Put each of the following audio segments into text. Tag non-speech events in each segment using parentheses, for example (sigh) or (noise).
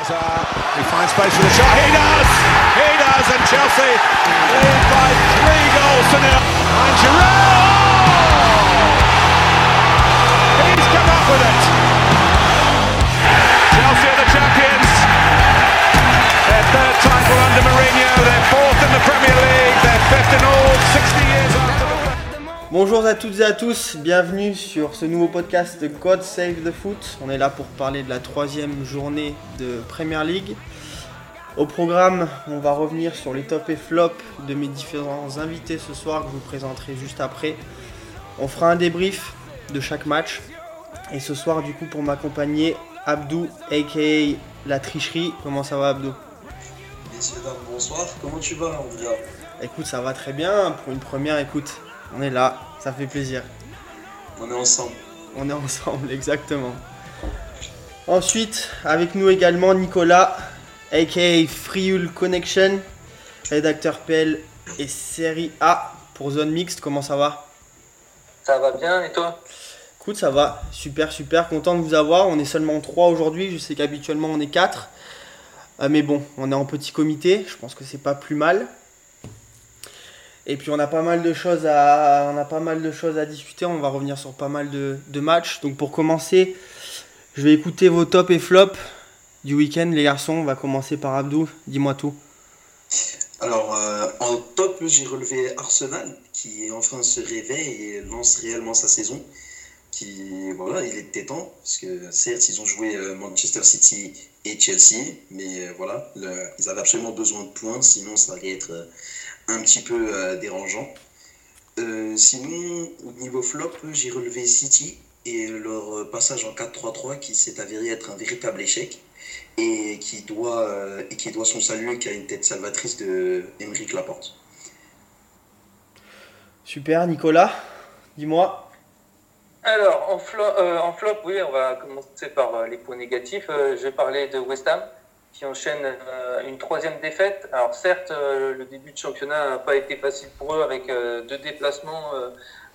Hazard, he finds space for the shot. He does! He does! And Chelsea lead by three goals to nil. And Giroud! He's come up with it. Chelsea are the champions. Their third title under Mourinho. They're fourth in the Premier League. They're fifth in all 60 years after the Bonjour à toutes et à tous, bienvenue sur ce nouveau podcast de God Save the Foot. On est là pour parler de la troisième journée de Premier League. Au programme, on va revenir sur les tops et flops de mes différents invités ce soir que je vous présenterai juste après. On fera un débrief de chaque match. Et ce soir, du coup, pour m'accompagner, Abdou, aka La Tricherie. Comment ça va, Abdou? Messieurs, dames, bonsoir. Comment tu vas, Andrea Écoute, ça va très bien. Pour une première, écoute, on est là, ça fait plaisir. On est ensemble. On est ensemble, (laughs) exactement. Ensuite, avec nous également Nicolas, aka Frioul Connection, rédacteur PL et série A pour Zone Mixte. Comment ça va? Ça va bien et toi? Écoute, ça va, super, super, content de vous avoir. On est seulement 3 aujourd'hui, je sais qu'habituellement on est 4. mais bon, on est en petit comité, je pense que c'est pas plus mal. Et puis on a pas mal de choses à, on a pas mal de choses à discuter. On va revenir sur pas mal de, matchs. Donc pour commencer, je vais écouter vos tops et flops du week-end, les garçons. On va commencer par Abdou. Dis-moi tout. Alors, euh, en top, j'ai relevé Arsenal, qui enfin se réveille et lance réellement sa saison. Qui, voilà, il était temps, parce que certes, ils ont joué euh, Manchester City et Chelsea, mais euh, voilà, ils avaient absolument besoin de points, sinon ça allait être un petit peu euh, dérangeant. Euh, sinon, au niveau flop, j'ai relevé City et leur euh, passage en 4-3-3 qui s'est avéré être un véritable échec et qui doit, euh, et qui doit son salut qu'à une tête salvatrice de Émeric Laporte. Super, Nicolas. Dis-moi. Alors, en, flo- euh, en flop, oui, on va commencer par euh, les points négatifs. Euh, je vais parler de West Ham, qui enchaîne euh, une troisième défaite. Alors, certes, euh, le début de championnat n'a pas été facile pour eux, avec euh, deux déplacements,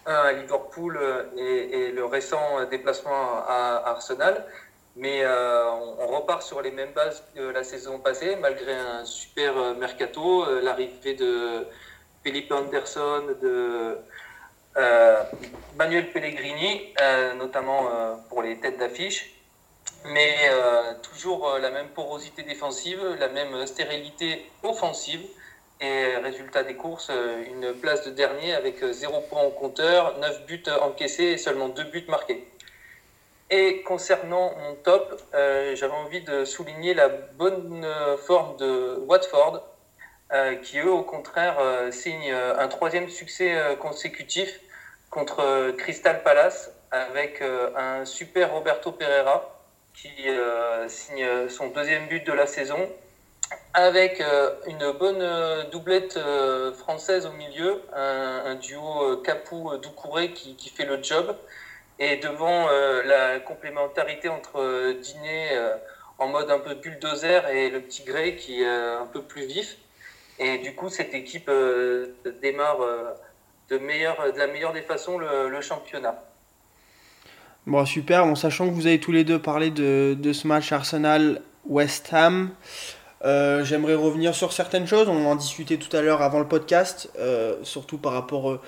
un à Liverpool et, le récent déplacement à Arsenal. Mais on, repart sur les mêmes bases que la saison passée, malgré un super mercato, l'arrivée de Philippe Anderson, de Manuel Pellegrini, notamment pour les têtes d'affiche. Mais euh, toujours euh, la même porosité défensive, la même stérilité offensive. Et résultat des courses, euh, une place de dernier avec euh, 0 points au compteur, 9 buts encaissés et seulement 2 buts marqués. Et concernant mon top, euh, j'avais envie de souligner la bonne euh, forme de Watford, euh, qui eux, au contraire, euh, signent euh, un troisième succès euh, consécutif contre euh, Crystal Palace avec euh, un super Roberto Pereira qui euh, signe son deuxième but de la saison avec euh, une bonne euh, doublette française au milieu, un, duo Capou-Doucouré qui, fait le job. Et devant la complémentarité entre euh, euh, en mode un peu bulldozer et le petit Gray qui est un peu plus vif. Et du coup, cette équipe démarre de, la meilleure des façons le championnat. Bon, super. Bon, sachant que vous avez tous les deux parlé de, de ce match Arsenal-West Ham, euh, j'aimerais revenir sur certaines choses. On en discutait tout à l'heure avant le podcast, euh, surtout par rapport euh,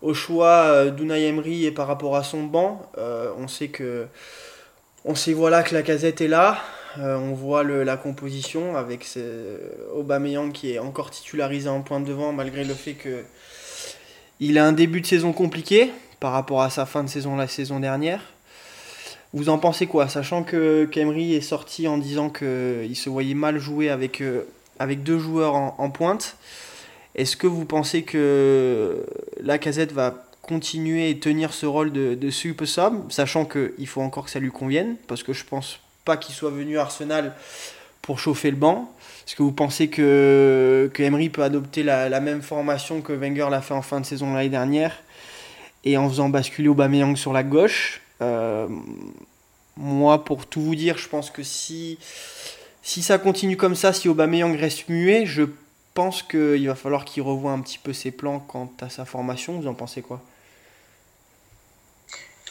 au choix d'Unai Emery et par rapport à son banc. On sait que on sait voilà que la casette est là. On voit le- la composition avec ce- Aubameyang qui est encore titularisé en point de devant malgré le fait que il a un début de saison compliqué par rapport à sa fin de saison la saison dernière. Vous en pensez quoi Sachant que Kemry est sorti en disant qu'il se voyait mal jouer avec, euh, avec deux joueurs en, pointe, est-ce que vous pensez que la casette va continuer et tenir ce rôle de, de super sub, sachant qu'il faut encore que ça lui convienne, parce que je pense pas qu'il soit venu à Arsenal pour chauffer le banc. Est-ce que vous pensez que, que Emery peut adopter la, la même formation que Wenger l'a fait en fin de saison l'année dernière et en faisant basculer Aubameyang sur la gauche? Moi, pour tout vous dire, je pense que si, si ça continue comme ça, si Aubameyang reste muet, je pense qu'il va falloir qu'il revoie un petit peu ses plans quant à sa formation. Vous en pensez quoi?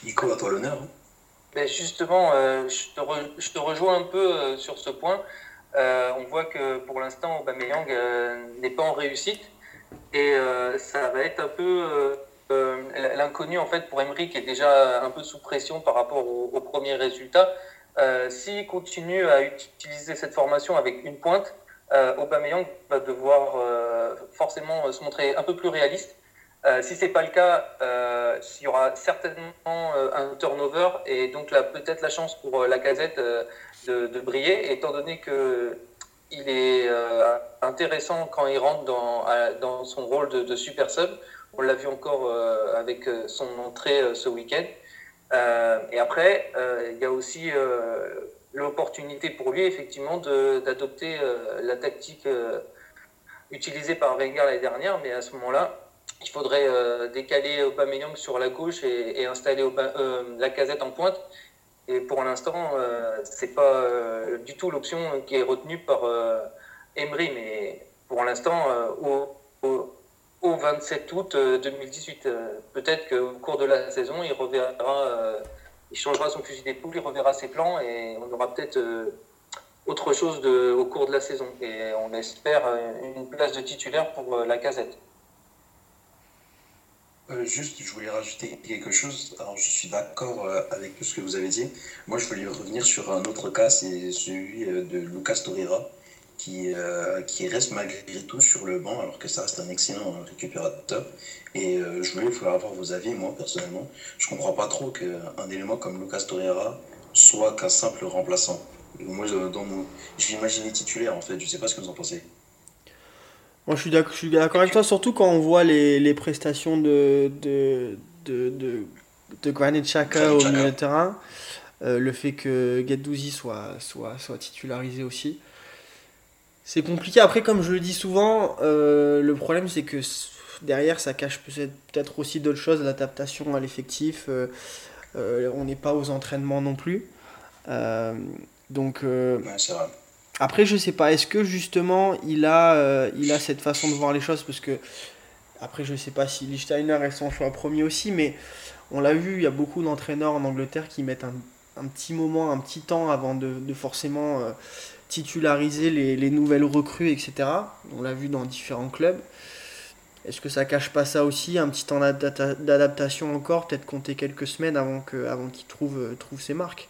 Nico, à toi l'honneur. hein. Ben justement, je te, je, te rejoins un peu sur ce point. on voit que pour l'instant, Aubameyang n'est pas en réussite et ça va être un peu l'inconnu en fait pour Emery qui est déjà un peu sous pression par rapport aux premiers résultats. Euh, s'il continue à utiliser cette formation avec une pointe, euh, Aubameyang va devoir euh, forcément se montrer un peu plus réaliste. Euh, si c'est pas le cas, il y aura certainement un turnover et donc peut-être la chance pour la casette de, briller, étant donné que il est intéressant quand il rentre dans, dans son rôle de, de super sub. On l'a vu encore avec son entrée ce week-end. Euh, et après, euh, il y a aussi euh, l'opportunité pour lui, effectivement, d'adopter la tactique utilisée par Wenger l'année dernière, mais à ce moment-là, il faudrait décaler Aubameyang sur la gauche et, installer la casette en pointe. Et pour l'instant, euh, c'est pas du tout l'option qui est retenue par Emery, mais pour l'instant, au 27 août 2018. Euh, euh, peut-être qu'au cours de la saison, il reverra, euh, il changera son fusil d'épaule, il reverra ses plans et on aura peut-être autre chose au cours de la saison. Et on espère une place de titulaire pour la casette. juste, je voulais rajouter quelque chose. Je suis d'accord avec tout ce que vous avez dit. Moi, je voulais revenir sur un autre cas, c'est celui de Lucas Torreira qui, euh, qui reste malgré tout sur le banc, alors que ça reste un excellent récupérateur. Et euh, je voulais avoir vos avis, moi personnellement. Je comprends pas trop qu'un élément comme Lucas Torreira soit qu'un simple remplaçant. Moi, dans mon... je l'imaginais titulaire en fait, je sais pas ce que vous en pensez. Moi, je suis d'accord avec toi, surtout quand on voit les, les prestations de, de, de, de, de Granit Xhaka au milieu de terrain. Euh, le fait que Gattuso soit, soit, soit titularisé aussi. C'est compliqué. Après, comme je le dis souvent, euh, le problème c'est que derrière ça cache peut-être aussi d'autres choses, l'adaptation à l'effectif. Euh, euh, on n'est pas aux entraînements non plus. donc. Après, je sais pas. Est-ce que justement il a, il a cette façon de voir les choses? Parce que après, je sais pas si Lichtsteiner est son choix premier aussi, mais on l'a vu, il y a beaucoup d'entraîneurs en Angleterre qui mettent un, petit moment, un petit temps avant de, de forcément titulariser les, nouvelles recrues, etc. On l'a vu dans différents clubs. Est-ce que ça cache pas ça aussi, un petit temps d'adaptation encore, peut-être compter quelques semaines avant qu'il avant trouve, euh, trouve ses marques?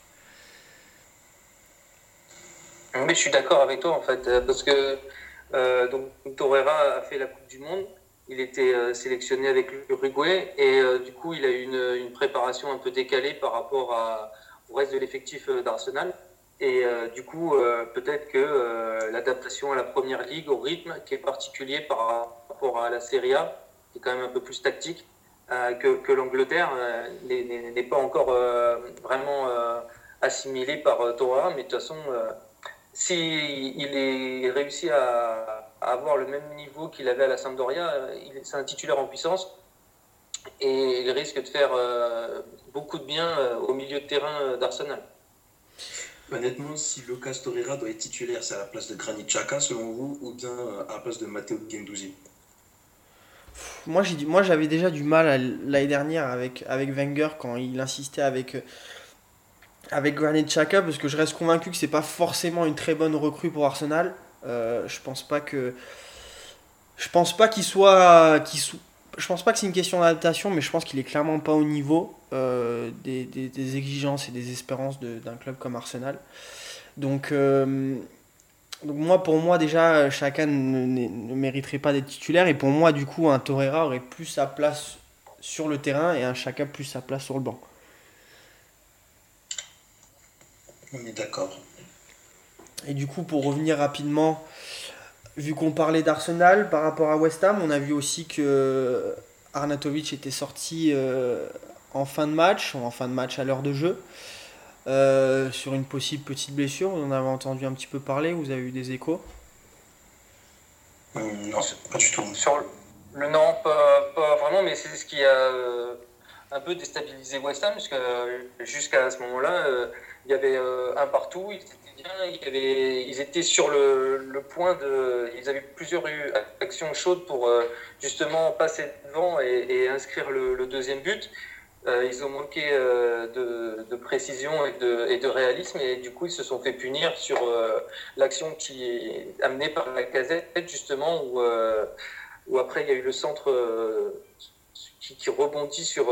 Mais je suis d'accord avec toi en fait, euh, parce que euh, donc, Torreira a fait la Coupe du Monde, il était sélectionné avec l'Uruguay et du coup il a eu une, une, préparation un peu décalée par rapport à, au reste de l'effectif d'Arsenal. Et euh, du coup, euh, peut-être que euh, l'adaptation à la première ligue, au rythme qui est particulier par rapport à la Serie A, qui est quand même un peu plus tactique, que, l'Angleterre n'est pas encore vraiment assimilé par Torah. Mais de toute façon, s'il il est réussi à, à, avoir le même niveau qu'il avait à la Sampdoria, c'est un titulaire en puissance. Et il risque de faire beaucoup de bien au milieu de terrain d'Arsenal. Honnêtement, si Lucas Torreira doit être titulaire, c'est à la place de Granit Xhaka selon vous, ou bien à la place de Matteo Gendouzi moi, j'ai moi j'avais déjà du mal l'année dernière avec, avec Wenger quand il insistait avec, avec Granit Xhaka parce que je reste convaincu que c'est pas forcément une très bonne recrue pour Arsenal. Euh, je pense pas que je pense pas qu'il soit, qu'il soit je pense pas que c'est une question d'adaptation, mais je pense qu'il est clairement pas au niveau euh, des, des, exigences et des espérances d'un club comme Arsenal. Donc, euh, donc moi, pour moi, déjà, chacun ne, ne, mériterait pas d'être titulaire. Et pour moi, du coup, un Torreira aurait plus sa place sur le terrain et un Chaka plus sa place sur le banc. On est d'accord. Et du coup, pour revenir rapidement vu qu'on parlait d'Arsenal par rapport à West Ham, on a vu aussi que Arnatovic était sorti euh, en fin de match, en fin de match à l'heure de jeu, euh, sur une possible petite blessure. On en avait entendu un petit peu parler, vous avez eu des échos? Euh, Non, pas du tout. Sur le, non, pas, vraiment, mais c'est ce qui a un peu déstabilisé West Ham, parce que jusqu'à ce moment-là, il y avait un partout, ils étaient sur le, point de. Ils avaient plusieurs actions chaudes pour euh, justement passer devant et, inscrire le, deuxième but. ils ont manqué de, précision et de, et de, réalisme et du coup ils se sont fait punir sur l'action qui est amenée par la casette justement où, où après il y a eu le centre qui, rebondit sur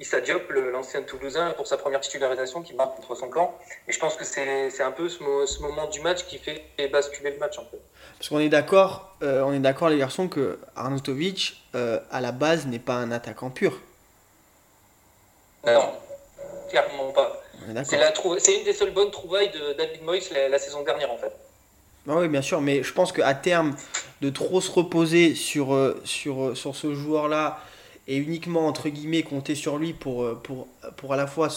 Issa Diop, l'ancien Toulousain, pour sa première titularisation qui marque contre son camp. Et je pense que c'est un peu ce, moment du match qui fait basculer le match un peu. Parce qu'on est d'accord, euh, on est d'accord les garçons que Arnautovic euh, à la base n'est pas un attaquant pur. Non, clairement pas. C'est une des seules bonnes trouvailles de David Moyes la, saison dernière en fait. Ah oui, bien sûr, mais je pense qu'à terme, de trop se reposer sur, euh, sur, sur ce joueur-là, et uniquement entre guillemets compter sur lui pour, euh, pour, pour à la fois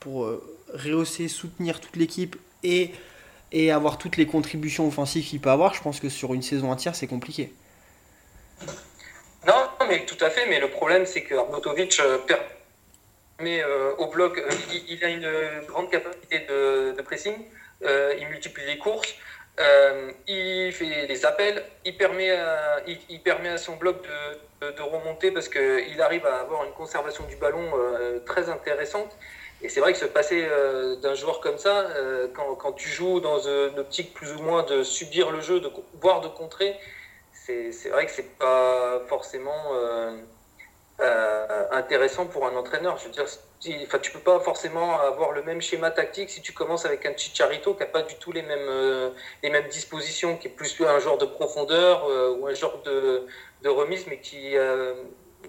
pour euh, rehausser, soutenir toute l'équipe et, et avoir toutes les contributions offensives qu'il peut avoir, je pense que sur une saison entière c'est compliqué. Non, mais tout à fait, mais le problème c'est que Arnautovic euh, permet au bloc, il, a une grande capacité de pressing, il multiplie les courses, euh, il fait des appels, il permet à, son bloc de, remonter parce qu'il arrive à avoir une conservation du ballon euh, très intéressante. Et c'est vrai que se passer euh, d'un joueur comme ça, quand, quand, tu joues dans une optique plus ou moins de subir le jeu, de, voire de contrer, c'est vrai que c'est pas forcément intéressant pour un entraîneur. Je veux dire, enfin, tu peux pas forcément avoir le même schéma tactique si tu commences avec un Chicharito qui n'a pas du tout les mêmes, euh, les mêmes dispositions, qui est plus un genre de profondeur euh, ou un genre de, de, remise, mais qui euh,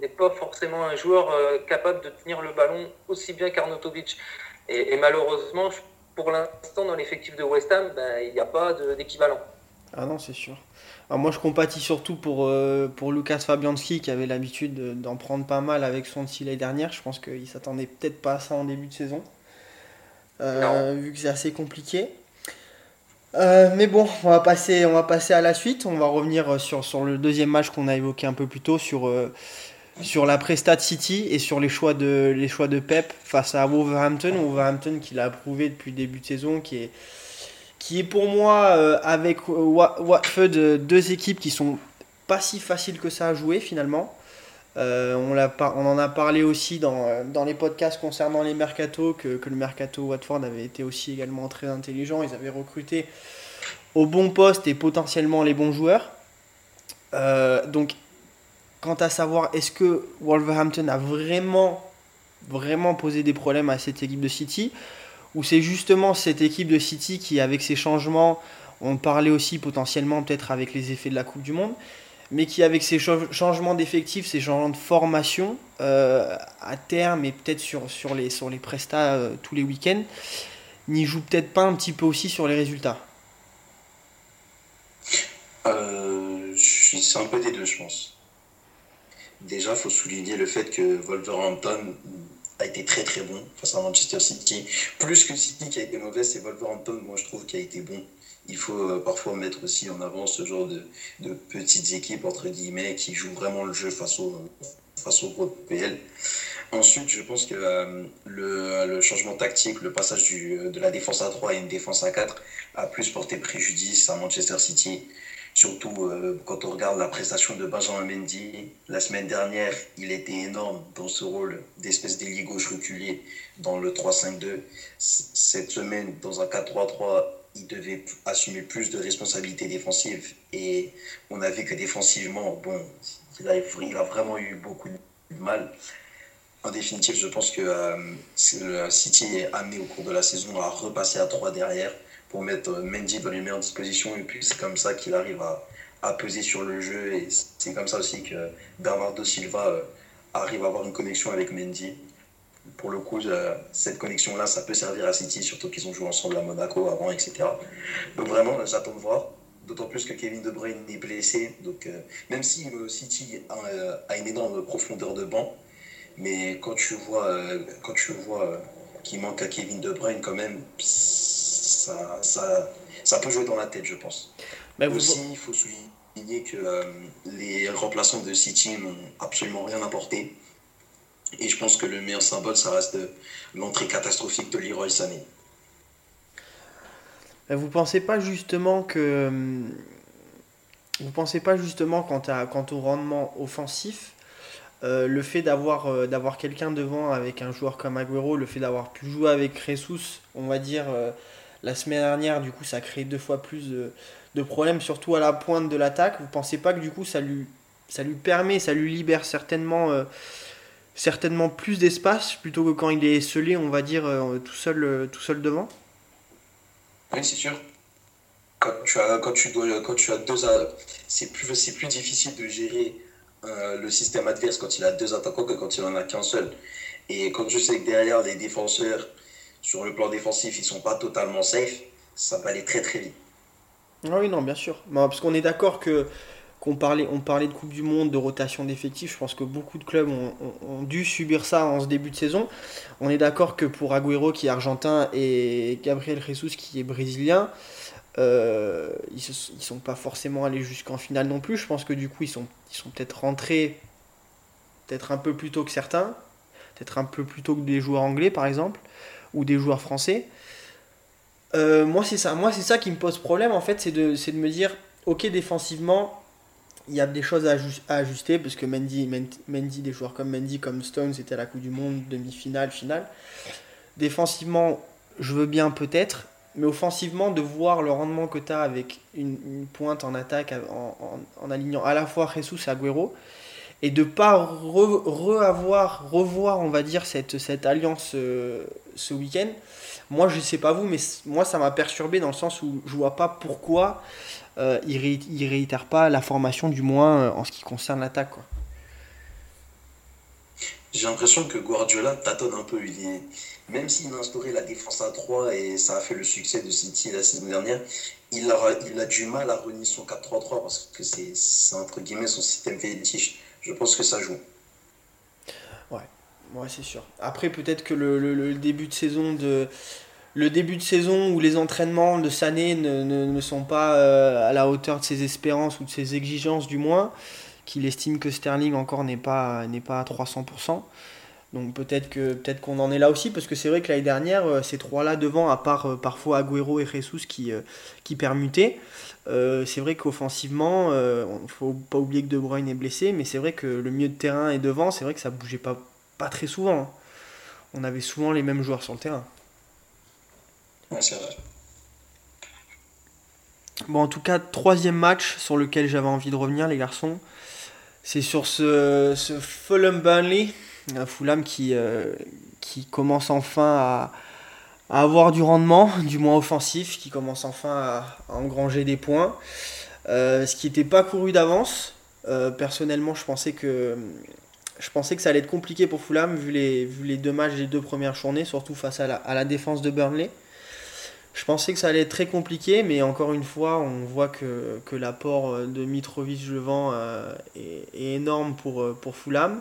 n'est pas forcément un joueur capable de tenir le ballon aussi bien qu'Arnautovic. Et, et, malheureusement, pour l'instant, dans l'effectif de West Ham, ben, il n'y a pas d'équivalent. Ah non, c'est sûr moi, je compatis surtout pour, euh, pour Lucas Fabianski qui avait l'habitude d'en prendre pas mal avec son l'année dernière. Je pense qu'il s'attendait peut-être pas à ça en début de saison, euh, vu que c'est assez compliqué. Euh, mais bon, on va, passer, on va passer à la suite. On va revenir sur, sur le deuxième match qu'on a évoqué un peu plus tôt, sur, sur la Presta City et sur les choix, de, les choix de Pep face à Wolverhampton. Wolverhampton qui l'a approuvé depuis le début de saison, qui est qui est pour moi, euh, avec euh, Watford, euh, deux équipes qui sont pas si faciles que ça à jouer finalement. on, en a parlé aussi dans, les podcasts concernant les mercato, que, que, le mercato Watford avait été aussi également très intelligent. Ils avaient recruté au bon poste et potentiellement les bons joueurs. donc, quant à savoir est-ce que Wolverhampton a vraiment, vraiment posé des problèmes à cette équipe de City, ou c'est justement cette équipe de City qui, avec ses changements, on parlait aussi potentiellement peut-être avec les effets de la Coupe du Monde, mais qui, avec ses changements d'effectifs, ces changements de formation, euh, à terme et peut-être sur, sur, les, sur les prestats euh, tous les week-ends, n'y joue peut-être pas un petit peu aussi sur les résultats? Euh, C'est un peu des deux, je pense. Déjà, il faut souligner le fait que Wolverhampton a été très très bon face à Manchester City. Plus que City qui a été mauvais, c'est Wolverhampton, moi je trouve, qui a été bon. Il faut euh, parfois mettre aussi en avant ce genre de, de, petites équipes, entre guillemets, qui jouent vraiment le jeu face au, face au gros PL. Ensuite, je pense que euh, le, le, changement tactique, le passage du, de la défense à 3 à une défense à 4 a plus porté préjudice à Manchester City. Surtout euh, quand on regarde la prestation de Benjamin Mendy, la semaine dernière, il était énorme dans ce rôle d'espèce d'ailier gauche reculé dans le 3-5-2. Cette semaine, dans un 4-3-3, il devait assumer plus de responsabilités défensives et on a vu que défensivement, bon, il a, il a vraiment eu beaucoup de mal. En définitive, je pense que euh, City est amené au cours de la saison à repasser à 3 derrière pour mettre Mendy dans les meilleures dispositions. Et puis c'est comme ça qu'il arrive à, à, peser sur le jeu. Et c'est comme ça aussi que Bernardo Silva euh, arrive à avoir une connexion avec Mendy. Pour le coup, euh, cette connexion-là, ça peut servir à City, surtout qu'ils ont joué ensemble à Monaco avant, etc. Donc vraiment, j'attends de voir. D'autant plus que Kevin De Bruyne est blessé. Donc euh, même si City a, a, une énorme profondeur de banc, mais quand tu vois, quand tu vois qu'il manque à Kevin De Bruyne quand même, ça, ça, ça, peut jouer dans la tête, je pense. Mais Aussi, il faut souligner que euh, les remplaçants de City n'ont absolument rien apporté. Et je pense que le meilleur symbole, ça reste l'entrée catastrophique de Leroy Sané. Vous pensez pas justement que vous pensez pas justement quant, à, quant au rendement offensif le fait d'avoir d'avoir quelqu'un devant avec un joueur comme Agüero, le fait d'avoir pu jouer avec Jesus, on va dire la semaine dernière, du coup, ça a créé deux fois plus de, problèmes, surtout à la pointe de l'attaque. Vous pensez pas que du coup, ça lui, ça lui permet, ça lui libère certainement, euh, certainement plus d'espace plutôt que quand il est scellé, on va dire, euh, tout, seul, euh, tout seul devant? Oui, c'est sûr. Quand tu as, quand tu dois, quand tu as deux, c'est plus, c'est plus difficile de gérer le système adverse quand il a deux attaquants que quand il en a qu'un seul. Et quand je sais que derrière les défenseurs, sur le plan défensif, ils sont pas totalement safe, ça va aller très très vite. Ah oui, non, bien sûr. parce qu'on est d'accord que qu'on parlait, on parlait de Coupe du Monde, de rotation d'effectifs. Je pense que beaucoup de clubs ont, dû subir ça en ce début de saison. On est d'accord que pour Agüero qui est argentin et Gabriel Jesus qui est brésilien, euh, ils ne sont pas forcément allés jusqu'en finale non plus. Je pense que du coup, ils sont, ils sont peut-être rentrés peut-être un peu plus tôt que certains, peut-être un peu plus tôt que des joueurs anglais par exemple, ou des joueurs français. Euh, moi, c'est ça. Moi, c'est ça qui me pose problème, en fait, c'est de, de me dire, ok, défensivement, il y a des choses à, ajuster, parce que Mendy, Mendy, des joueurs comme Mendy, comme Stone, c'était à la Coupe du Monde, demi-finale, finale. Défensivement, je veux bien peut-être, mais offensivement, de voir le rendement que tu as avec une, pointe en attaque, en, alignant à la fois Jesus et Agüero, et de pas re, revoir, on va dire, cette, cette alliance euh, ce week-end, moi, je sais pas vous, mais moi, ça m'a perturbé dans le sens où je vois pas pourquoi euh, il, ne réitère pas la formation, du moins euh, en ce qui concerne l'attaque. J'ai l'impression que Guardiola tâtonne un peu. Il est... Même s'il a instauré la défense à 3 et ça a fait le succès de City la saison dernière, il a, il a du mal à renier son 4-3-3 parce que c'est entre guillemets son système fétiche. Je pense que ça joue. Ouais, c'est sûr. Après, peut-être que le, début de saison où les entraînements de Sané ne, ne, sont pas euh, à la hauteur de ses espérances ou de ses exigences du moins, qu'il estime que Sterling encore n'est pas, n'est pas à 300%. Donc peut-être que peut-être qu'on en est là aussi, parce que c'est vrai que l'année dernière, euh, ces trois-là devant, à part euh, parfois Agüero et Jesus qui, qui permutaient, c'est vrai qu'offensivement, il ne faut pas oublier que De Bruyne est blessé, mais c'est vrai que le milieu de terrain est devant, c'est vrai que ça bougeait pas pas très souvent. Hein. On avait souvent les mêmes joueurs sur le terrain. c'est vrai. Bon, en tout cas, troisième match sur lequel j'avais envie de revenir, les garçons. C'est sur ce, ce Fulham Burnley, Fulham qui, euh, qui commence enfin à, avoir du rendement, (laughs) du moins offensif, qui commence enfin à, engranger des points. Euh, ce qui n'était pas couru d'avance. Euh, personnellement, je pensais que je pensais que ça allait être compliqué pour Fulham vu les, vu les deux matchs des deux premières journées, surtout face à la, défense de Burnley. Je pensais que ça allait être très compliqué, mais encore une fois, on voit que, l'apport de Mitrovic devant euh, est, énorme pour, pour Fulham.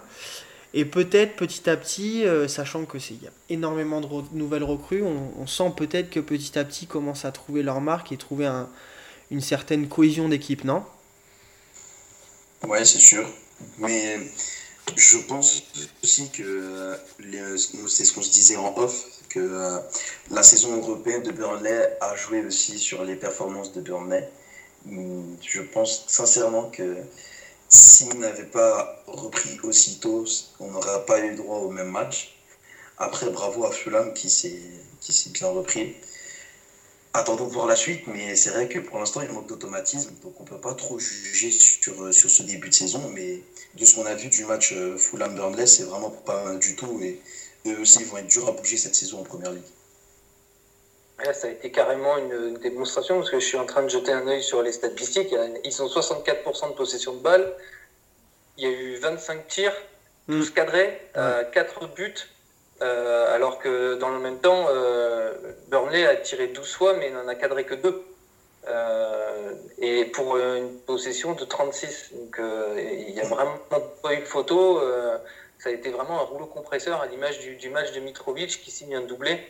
Et peut-être petit à petit, euh, sachant que c'est y a énormément de nouvelles recrues, on, sent peut-être que petit à petit commencent à trouver leur marque et trouver une certaine cohésion d'équipe, non? Ouais, c'est sûr. Mais je pense aussi que c'est ce qu'on se disait en off, que euh, la saison européenne de Burnley a joué aussi sur les performances de Burnley. Hum, je pense sincèrement que s'il n'avait pas repris aussitôt, on n'aurait pas eu droit au même match. Après, bravo à Fulham qui s'est bien repris attendons voir la suite, mais c'est vrai que pour l'instant, il manque d'automatisme, donc on ne peut pas trop juger sur, sur ce début de saison, mais de ce qu'on a vu du match euh, Fulham-Burnley, c'est vraiment pas du tout, et eux aussi, vont être durs à bouger cette saison en Première Ligue. Ça a été carrément une démonstration, parce que je suis en train de jeter un œil sur les statistiques, ils ont 64% de possession de balle, il y a eu 25 tirs, tous cadrés, 4 euh, buts, euh, alors que dans le même temps, euh, Burnley a tiré 12 fois, mais il n'en a cadré que 2. Euh, et pour une possession de 36. Donc il n'y a vraiment pas eu de photo. ça a été vraiment un rouleau compresseur à l'image du, match de Mitrovic qui signe un doublé.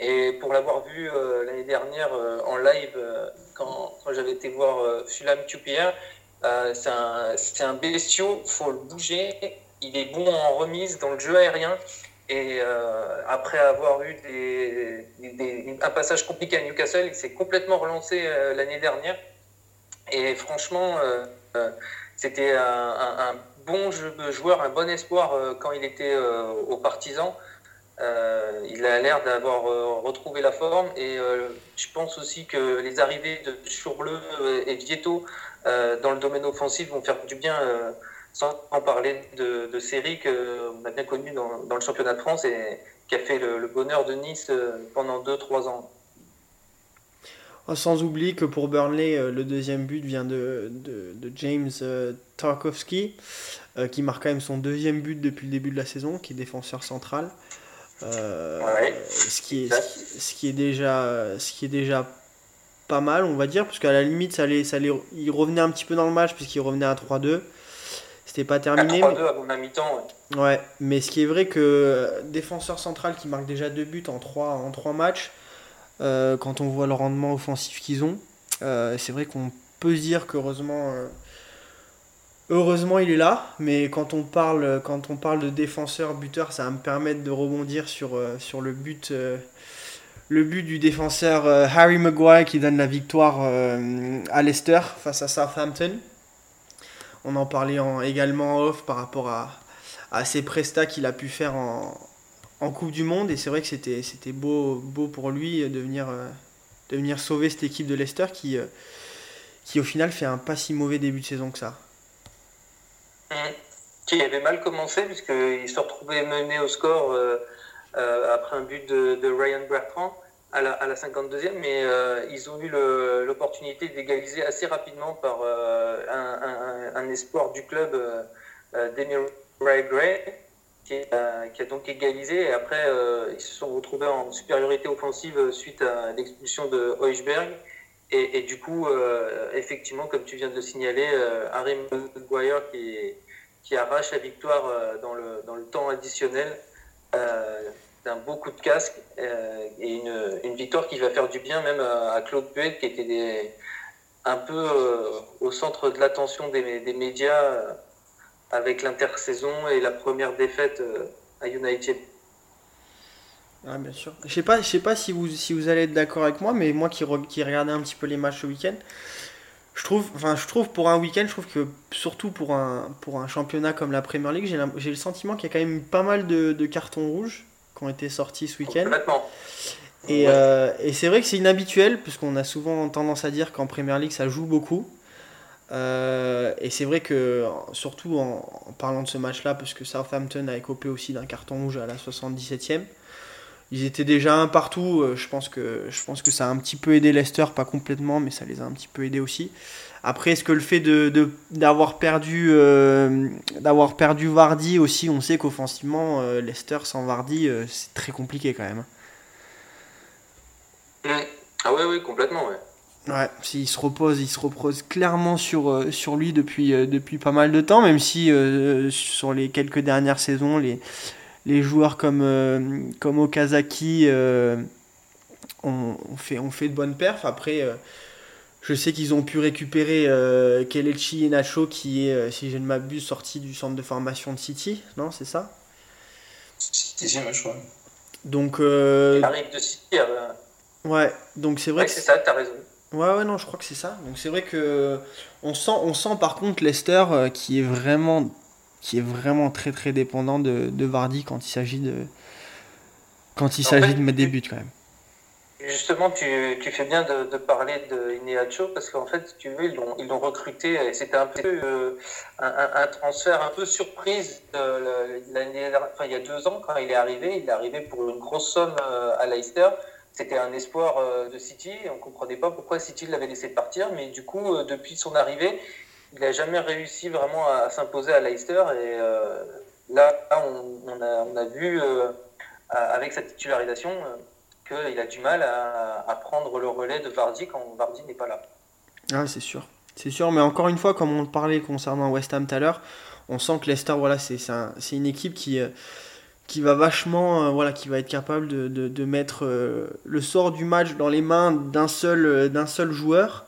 Et pour l'avoir vu l'année dernière en live, quand, j'avais été voir Fulham QPR, c'est un, un bestiau, faut le bouger. Il est bon en remise dans le jeu aérien. Et euh, après avoir eu un passage compliqué à Newcastle, il s'est complètement relancé euh, l'année dernière. Et franchement, euh, c'était un, bon joueur, un bon espoir quand il était aux partisans. il a l'air d'avoir retrouvé la forme et je pense aussi que les arrivées de Chourbleu et Vieto dans le domaine offensif vont faire du bien sans en parler de, de séries qu'on a bien connues dans, le championnat de France et qui a fait le, bonheur de Nice euh, pendant 2-3 ans. Oh, sans oublier que pour Burnley, euh, le deuxième but vient de, James euh, Tarkovsky, qui marque quand même son deuxième but depuis le début de la saison, qui est défenseur central. Ce, qui est, ce, qui est déjà, ce qui est déjà pas mal, on va dire, parce qu'à la limite, ça allait, ça revenait un petit peu dans le match, puisqu'il revenait à 3-2. C'était pas terminé. 3-2 avant la mi-temps. Ouais. mais ce qui est vrai que euh, défenseur central qui marque déjà deux buts en trois, en trois matchs, euh, quand on voit le rendement offensif qu'ils ont, euh, c'est vrai qu'on peut se dire qu'heureusement. Heureusement, il est là, mais quand on parle, quand on parle de défenseur buteur, ça va me permettre de rebondir sur, sur le but, le but du défenseur Harry Maguire qui donne la victoire à Leicester face à Southampton. On en parlait également en off par rapport à, à ses prestats qu'il a pu faire en, Coupe du Monde. Et c'est vrai que c'était, c'était beau, beau pour lui de venir, euh, de venir sauver cette équipe de Leicester qui, euh, qui, au final, fait un pas si mauvais début de saison que ça. Qui avait mal commencé, puisqu'il se retrouvait mené au score euh, après un but de, Ryan Bertrand à la, à la 52e, mais euh, ils ont eu l'opportunité d'égaliser assez rapidement par euh, un, espoir du club, euh, euh Ray Gray, qui, qui, a donc égalisé. Et après, ils se sont retrouvés en supériorité offensive suite à l'expulsion de Heusberg. Et, du coup, effectivement, comme tu viens de le signaler, Harry Maguire qui, arrache la victoire dans, le, dans le temps additionnel d'un beau coup de casque euh, et une, victoire qui va faire du bien même à, Claude Puel qui était un peu euh, au centre de l'attention des, médias euh, avec l'intersaison et la première défaite à United. Ah, bien sûr. Je sais pas, je sais pas si vous, si vous allez être d'accord avec moi, mais moi qui, qui regardais un petit peu les matchs ce week-end, je trouve, enfin, je trouve pour un week-end, je trouve que surtout pour un, pour un championnat comme la Premier League, j'ai le sentiment qu'il y a quand même pas mal de, de cartons rouges qui ont été sortis ce week-end. Et, euh, et c'est vrai que c'est inhabituel, puisqu'on a souvent tendance à dire qu'en Premier League, ça joue beaucoup. Euh, et c'est vrai que, surtout en, parlant de ce match-là, parce que Southampton a écopé aussi d'un carton rouge à la 77e, ils étaient déjà un partout. Euh, je pense, que, je pense que ça a un petit peu aidé Leicester, pas complètement, mais ça les a un petit peu aidés aussi. Après, est-ce que le fait de, d'avoir perdu, euh, d'avoir perdu Vardy aussi, on sait qu'offensivement, euh, Leicester sans Vardy, euh, c'est très compliqué quand même. Mmh. Ah oui, oui, complètement, ouais. Ouais, il se repose, il se repose clairement sur, sur lui depuis, depuis pas mal de temps, même si sur les quelques dernières saisons, les, les joueurs comme, comme Okazaki ont, fait, ont fait de bonnes perfs. Après, je sais qu'ils ont pu récupérer euh, Kelechi Nacho, qui est, euh, si je ne m'abuse, sorti du centre de formation de City, non C'est ça? City, je crois. Donc. Euh... Il arrive de City. Euh... Ouais, donc c'est vrai ouais, que. c'est ça, t'as raison. Ouais, ouais, non, je crois que c'est ça. Donc c'est vrai que on sent, on sent par contre Leicester euh, qui est vraiment, qui est vraiment très très dépendant de, de Vardy quand il s'agit de, quand il s'agit de mettre des buts quand même. Justement, tu, tu, fais bien de, de parler de Ineacho parce qu'en fait, tu veux, ils l'ont recruté et c'était un peu euh, un, un, transfert un peu surprise euh, l'année, enfin, il y a deux ans quand il est arrivé. Il est arrivé pour une grosse somme euh, à Leicester. C'était un espoir de City. On comprenait pas pourquoi City l'avait laissé partir, mais du coup, depuis son arrivée, il n'a jamais réussi vraiment à, s'imposer à Leicester. Et là, on, a, vu avec sa titularisation qu'il a du mal à, prendre le relais de Vardy quand Vardy n'est pas là. Ah, c'est sûr. C'est sûr, mais encore une fois, comme on parlait concernant West Ham tout à l'heure, on sent que Leicester, voilà, c'est un, une équipe qui, euh, qui va vachement, euh, voilà, qui va être capable de, de, mettre euh, le sort du match dans les mains d'un seul, d'un seul joueur.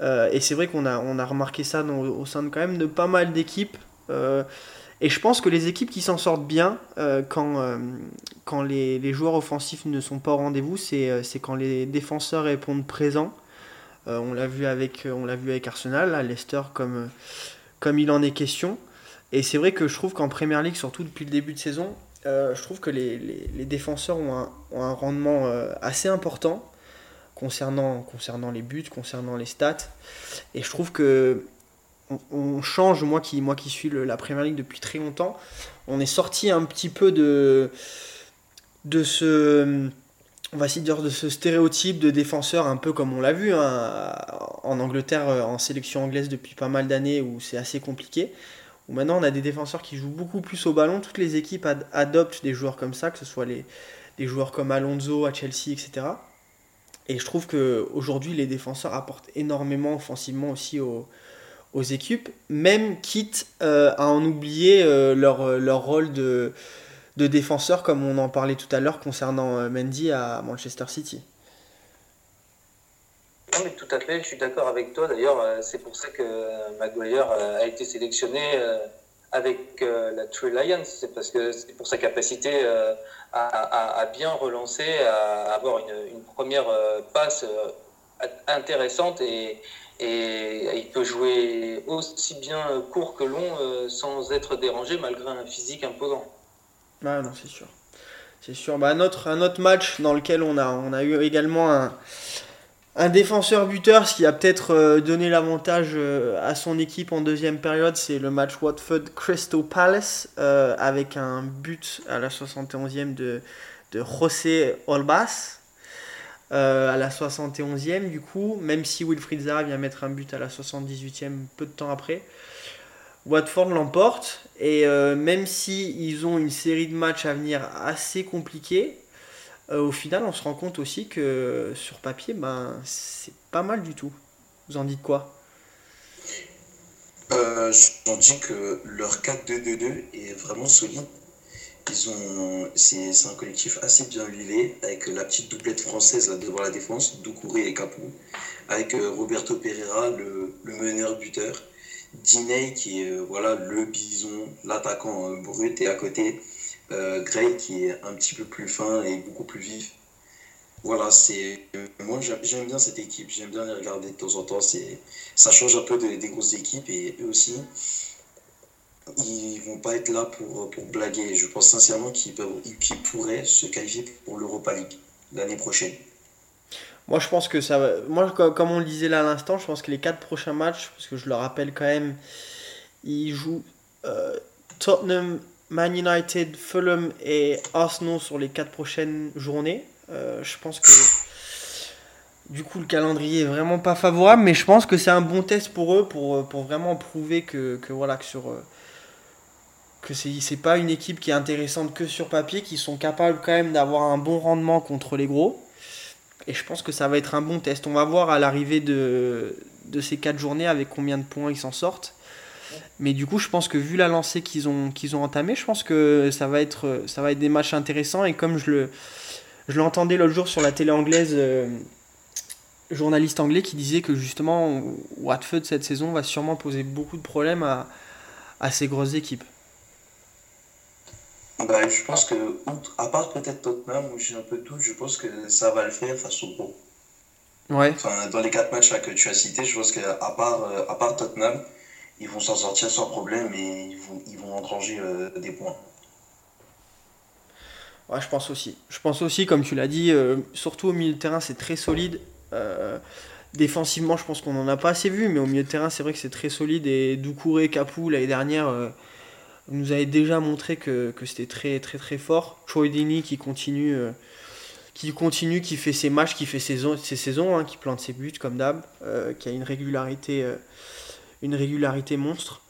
Et c'est vrai qu'on a, on a remarqué ça au sein de quand même de pas mal d'équipes. Et je pense que les équipes qui s'en sortent bien euh, quand, euh, quand les, les, joueurs offensifs ne sont pas au rendez-vous, c'est euh, quand les défenseurs répondent présents. on l'a vu avec on l'a vu avec Arsenal, à Leicester comme comme il en est question. Et c'est vrai que je trouve qu'en Premier League, surtout depuis le début de saison, euh, je trouve que les, les, défenseurs ont un, rendement euh, assez important concernant, concernant les buts, concernant les stats. Et je trouve que on, change, moi qui, moi qui suis la Premier League depuis très longtemps, on est sorti un petit peu de, de ce on va dire de ce stéréotype de défenseur un peu comme on l'a vu hein, en Angleterre en sélection anglaise depuis pas mal d'années où c'est assez compliqué maintenant on a des défenseurs qui jouent beaucoup plus au ballon. Toutes les équipes adoptent des joueurs comme ça, que ce soit les, des joueurs comme Alonso à Chelsea, etc. Et je trouve qu'aujourd'hui les défenseurs apportent énormément offensivement aussi aux, équipes, même quitte euh, à en oublier euh, leur, leur, rôle de, défenseur, comme on en parlait tout à l'heure concernant euh, Mendy à Manchester City. Non, mais tout à fait, je suis d'accord avec toi. D'ailleurs, c'est pour ça que Maguire a été sélectionné euh, avec la True Lions. C'est parce que c'est pour sa capacité à, bien relancer, à avoir une, première passe intéressante et, et, il peut jouer aussi bien court que long sans être dérangé malgré un physique imposant. Ah non, c'est sûr. C'est sûr. Bah, un, autre, un autre match dans lequel on a, on a eu également un un défenseur buteur, ce qui a peut-être euh, donné l'avantage euh, à son équipe en deuxième période, c'est le match Watford Crystal Palace euh, avec un but à la 71e de, José Olbas. à la 71e du coup, même si Wilfried Zaha vient mettre un but à la 78e peu de temps après. Watford l'emporte et même si ils ont une série de matchs à venir assez compliqués, euh, au final, on se rend compte aussi que sur papier, ben, c'est pas mal du tout. Vous en dites quoi? Euh, J'en dis que leur 4-2-2-2 est vraiment solide. Ont, c'est, un collectif assez bien huilé, avec la petite doublette française devant la défense, Doucouré et Capou, avec euh, Roberto Pereira, le, meneur buteur, Diney qui est voilà, le bison, l'attaquant brut, et à côté, euh, Gray qui est un petit peu plus fin et beaucoup plus vif. Voilà, c'est moi j'aime bien cette équipe, j'aime bien les regarder de temps en temps. C'est ça change un peu des grosses équipes et eux aussi ils vont pas être là pour, pour blaguer. Je pense sincèrement qu'ils pourraient se qualifier pour l'Europa League l'année prochaine. Moi, je pense que ça. Moi, comme on le disait là à l'instant, je pense que les quatre prochains matchs, parce que je le rappelle quand même, ils jouent euh, Tottenham, Man United, Fulham et Arsenal sur les quatre prochaines journées. Euh, je pense que du coup le calendrier est vraiment pas favorable, mais je pense que c'est un bon test pour eux pour, pour vraiment prouver que, que voilà que euh, c'est pas une équipe qui est intéressante que sur papier, qui sont capables quand même d'avoir un bon rendement contre les gros. Et je pense que ça va être un bon test. On va voir à l'arrivée de, de ces quatre journées avec combien de points ils s'en sortent. Mais du coup, je pense que vu la lancée qu'ils ont, qu'ils ont entamée, je pense que ça va, être, ça va être des matchs intéressants. Et comme je le, je l'entendais l'autre jour sur la télé anglaise, euh, journaliste anglais qui disait que justement, Watford cette saison va sûrement poser beaucoup de problèmes à, à ces grosses équipes. Bah, je pense que, à part peut-être Tottenham, où j'ai un peu de doute, je pense que ça va le faire face au gros. Ouais. Enfin, dans les quatre matchs là, que tu as cités, je pense qu'à part, euh, à part Tottenham, ils vont s'en sortir sans problème et ils vont, ils vont engranger euh, des points. Ouais, je pense aussi. Je pense aussi, comme tu l'as dit, euh, surtout au milieu de terrain, c'est très solide. Euh, défensivement, je pense qu'on n'en a pas assez vu, mais au milieu de terrain, c'est vrai que c'est très solide. Et Doucouré, Capou, l'année dernière, nous avait déjà montré que, c'était très, très, très fort. Troy Dini qui continue, qui continue, qui fait ses matchs, qui fait ses, saisons, hein, qui plante ses buts comme d'hab, qui a une régularité une régularité monstre.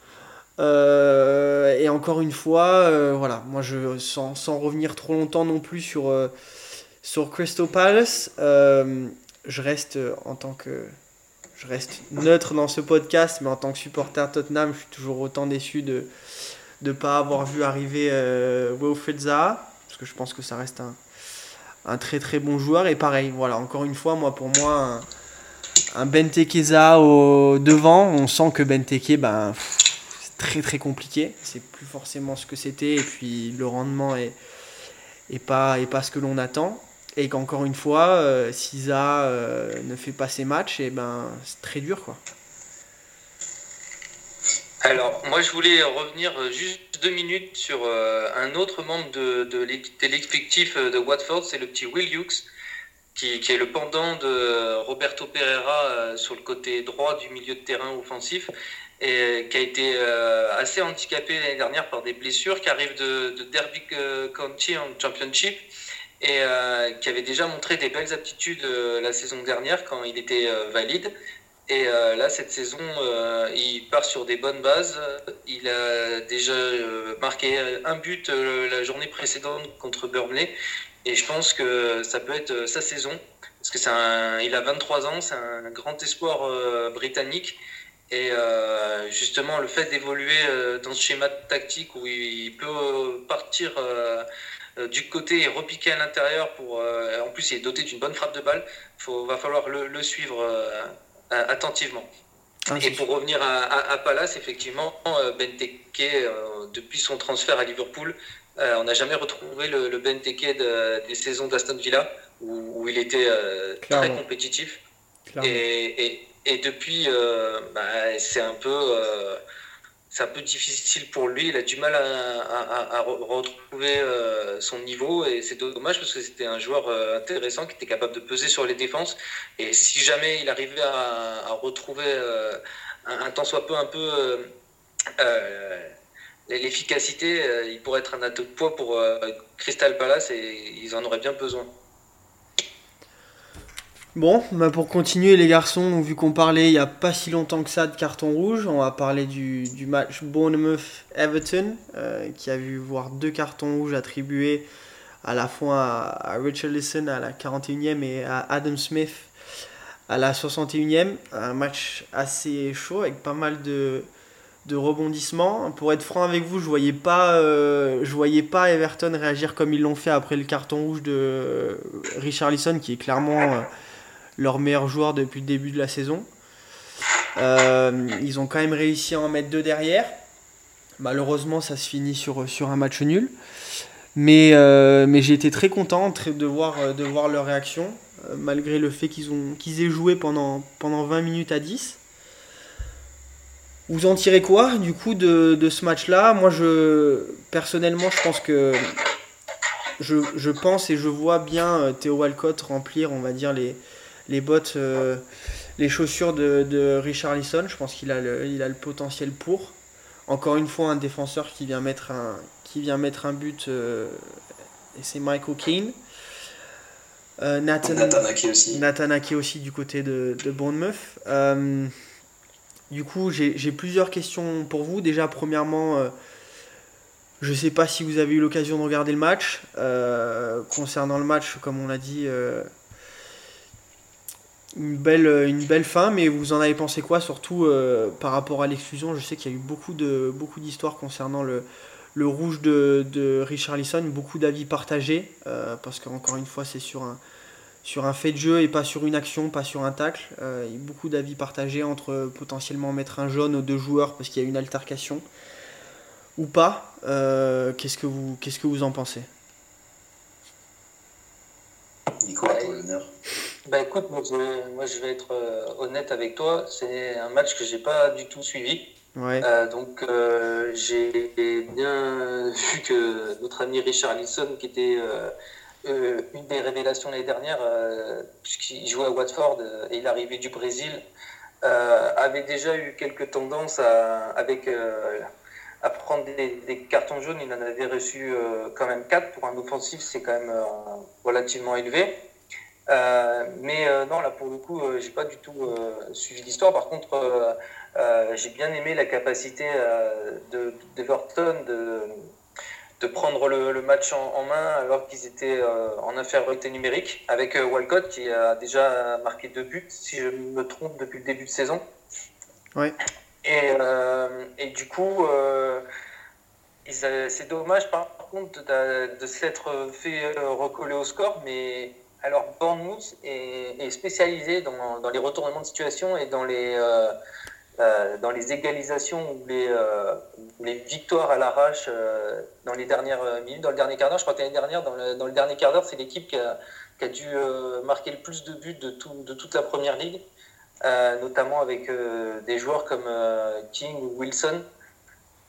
Euh, et encore une fois, euh, voilà, moi je sans, sans, revenir trop longtemps non plus sur, euh, sur Crystal Palace, je reste en tant que je reste neutre dans ce podcast, mais en tant que supporter Tottenham, je suis toujours autant déçu de ne pas avoir vu arriver Wilfred Zaha, parce que je pense que ça reste un, un, très très bon joueur. Et pareil, voilà, encore une fois, moi pour moi, Benteke au devant, on sent que Benteke, ben, c'est très très compliqué. C'est plus forcément ce que c'était et puis le rendement est, pas, pas ce que l'on attend. Et qu'encore une fois, euh, euh, ne fait pas ses matchs, et eh ben, c'est très dur. quoi. Alors, moi, je voulais revenir juste deux minutes sur un autre membre de, de l'effectif de Watford, c'est le petit Will Hughes, qui, est le pendant de Roberto Pereira sur le côté droit du milieu de terrain offensif et qui a été assez handicapé l'année dernière par des blessures, qui arrive de, de Derby County en Championship et euh, qui avait déjà montré des belles aptitudes euh, la saison dernière quand il était euh, valide. Et là, cette saison, il part sur des bonnes bases. Il a déjà marqué un but la journée précédente contre Burnley. Et je pense que ça peut être sa saison. Parce que c'est un, il a 23 ans, c'est un grand espoir britannique. Et justement, le fait d'évoluer dans ce schéma tactique où il peut partir euh, du côté et repiquer à l'intérieur pour. Euh, en plus, il est doté d'une bonne frappe de balle. Il va falloir le, suivre euh, attentivement. Ah, et pour revenir à, Palace, effectivement, Benteke, depuis son transfert à Liverpool, on n'a jamais retrouvé le, le Benteke des saisons d'Aston Villa, où, il était très compétitif. Et, depuis, bah, c'est un peu c'est un peu difficile pour lui. Il a du mal à, retrouver euh, son niveau et c'est dommage parce que c'était un joueur euh, intéressant qui était capable de peser sur les défenses. Et si jamais il arrivait à, retrouver euh, un, temps soit peu un peu l'efficacité, il pourrait être un atout de poids pour Crystal Palace et ils en auraient bien besoin. Bon, bah pour continuer les garçons, vu qu'on parlait il n'y a pas si longtemps que ça de carton rouge, on va parler du, match Bournemouth-Everton, euh, qui a vu voir deux cartons rouges attribués à la fois à, Richard Richarlison à la 41e et à Adam Smith à la 61e. Un match assez chaud avec pas mal de, rebondissements. Pour être franc avec vous, je voyais pas, euh, voyais pas Everton réagir comme ils l'ont fait après le carton rouge de Richard Richarlison, qui est clairement... Euh, leur meilleur joueur depuis le début de la saison. Euh, ils ont quand même réussi à en mettre deux derrière. Malheureusement, ça se finit sur, un match nul. Mais, j'ai été très content de voir, de leur réaction, malgré le fait qu'ils qu'ils aient joué pendant, pendant 20 minutes à 10. Vous en tirez quoi du coup de, de ce match-là? Moi, je, personnellement, je pense que je, je, pense et je vois bien Théo Walcott remplir, on va dire, les, les bottes, euh, les chaussures de, de Richarlison. Je pense qu'il a, le, il a le potentiel pour. Encore une fois, un défenseur qui vient mettre un, qui vient mettre un but, euh, et c'est Michael Keane. Euh, Nathan, aussi. Nathan aussi du côté de, de Bournemouth. Euh, du coup, j'ai plusieurs questions pour vous. Déjà, premièrement, je ne sais pas si vous avez eu l'occasion de regarder le match. concernant le match, comme on l'a dit, une belle, euh, une belle fin, mais vous en avez pensé quoi, surtout euh, par rapport à l'exclusion? Je sais qu'il y a eu beaucoup de beaucoup d'histoires concernant le, le rouge de, de Richarlison, beaucoup d'avis partagés, euh, parce qu'encore une fois, c'est sur un, sur un fait de jeu et pas sur une action, pas sur un tacle. il y a beaucoup d'avis partagés entre potentiellement mettre un jaune aux deux joueurs parce qu'il y a une altercation ou pas. qu'est-ce, que vous, qu'est-ce que vous en pensez? Nico, l'honneur. Bah écoute, moi je, vais être euh, honnête avec toi. C'est un match que j'ai pas du tout suivi. Euh, donc euh, j'ai bien (laughs) vu que notre ami Richard Lisson, qui était une des révélations l'année dernière, puisqu'il jouait à Watford et il arrivait du Brésil, avait déjà eu quelques tendances à, avec, à prendre des, cartons jaunes. Il en avait reçu quand même 4 pour un offensif, c'est quand même relativement élevé. Euh, mais euh, non, là pour le coup, euh, j'ai pas du tout suivi l'histoire. Par contre, j'ai bien aimé la capacité de d'Everton de, de, prendre le, match en, main alors qu'ils étaient en infériorité numérique avec Walcott qui a déjà marqué deux buts, si je me trompe, depuis le début de saison. Ouais. Et, et du coup, c'est dommage par contre de, de s'être fait recoller au score, mais alors, Bournemouth est, spécialisé dans, les retournements de situation et dans les, euh, euh, dans les égalisations ou les, euh, victoires à l'arrache dans les dernières minutes, dans le dernier quart d'heure. Je crois que l'année dernière, dans le, dernier quart d'heure, c'est l'équipe qui a, dû marquer le plus de buts de, tout, de toute la première ligue, notamment avec des joueurs comme King ou Wilson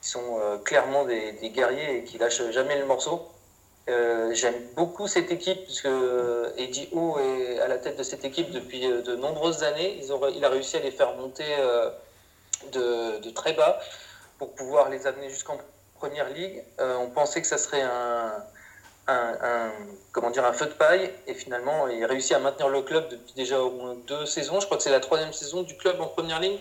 qui sont clairement des, guerriers et qui lâchent jamais le morceau. J'aime beaucoup cette équipe puisque Eddie Howe est à la tête de cette équipe depuis de nombreuses années. Il a réussi à les faire monter de, très bas pour pouvoir les amener jusqu'en première ligue. on pensait que ça serait un, comment dire, un feu de paille et finalement il réussit à maintenir le club depuis déjà au moins deux saisons. Je crois que c'est la troisième saison du club en première ligne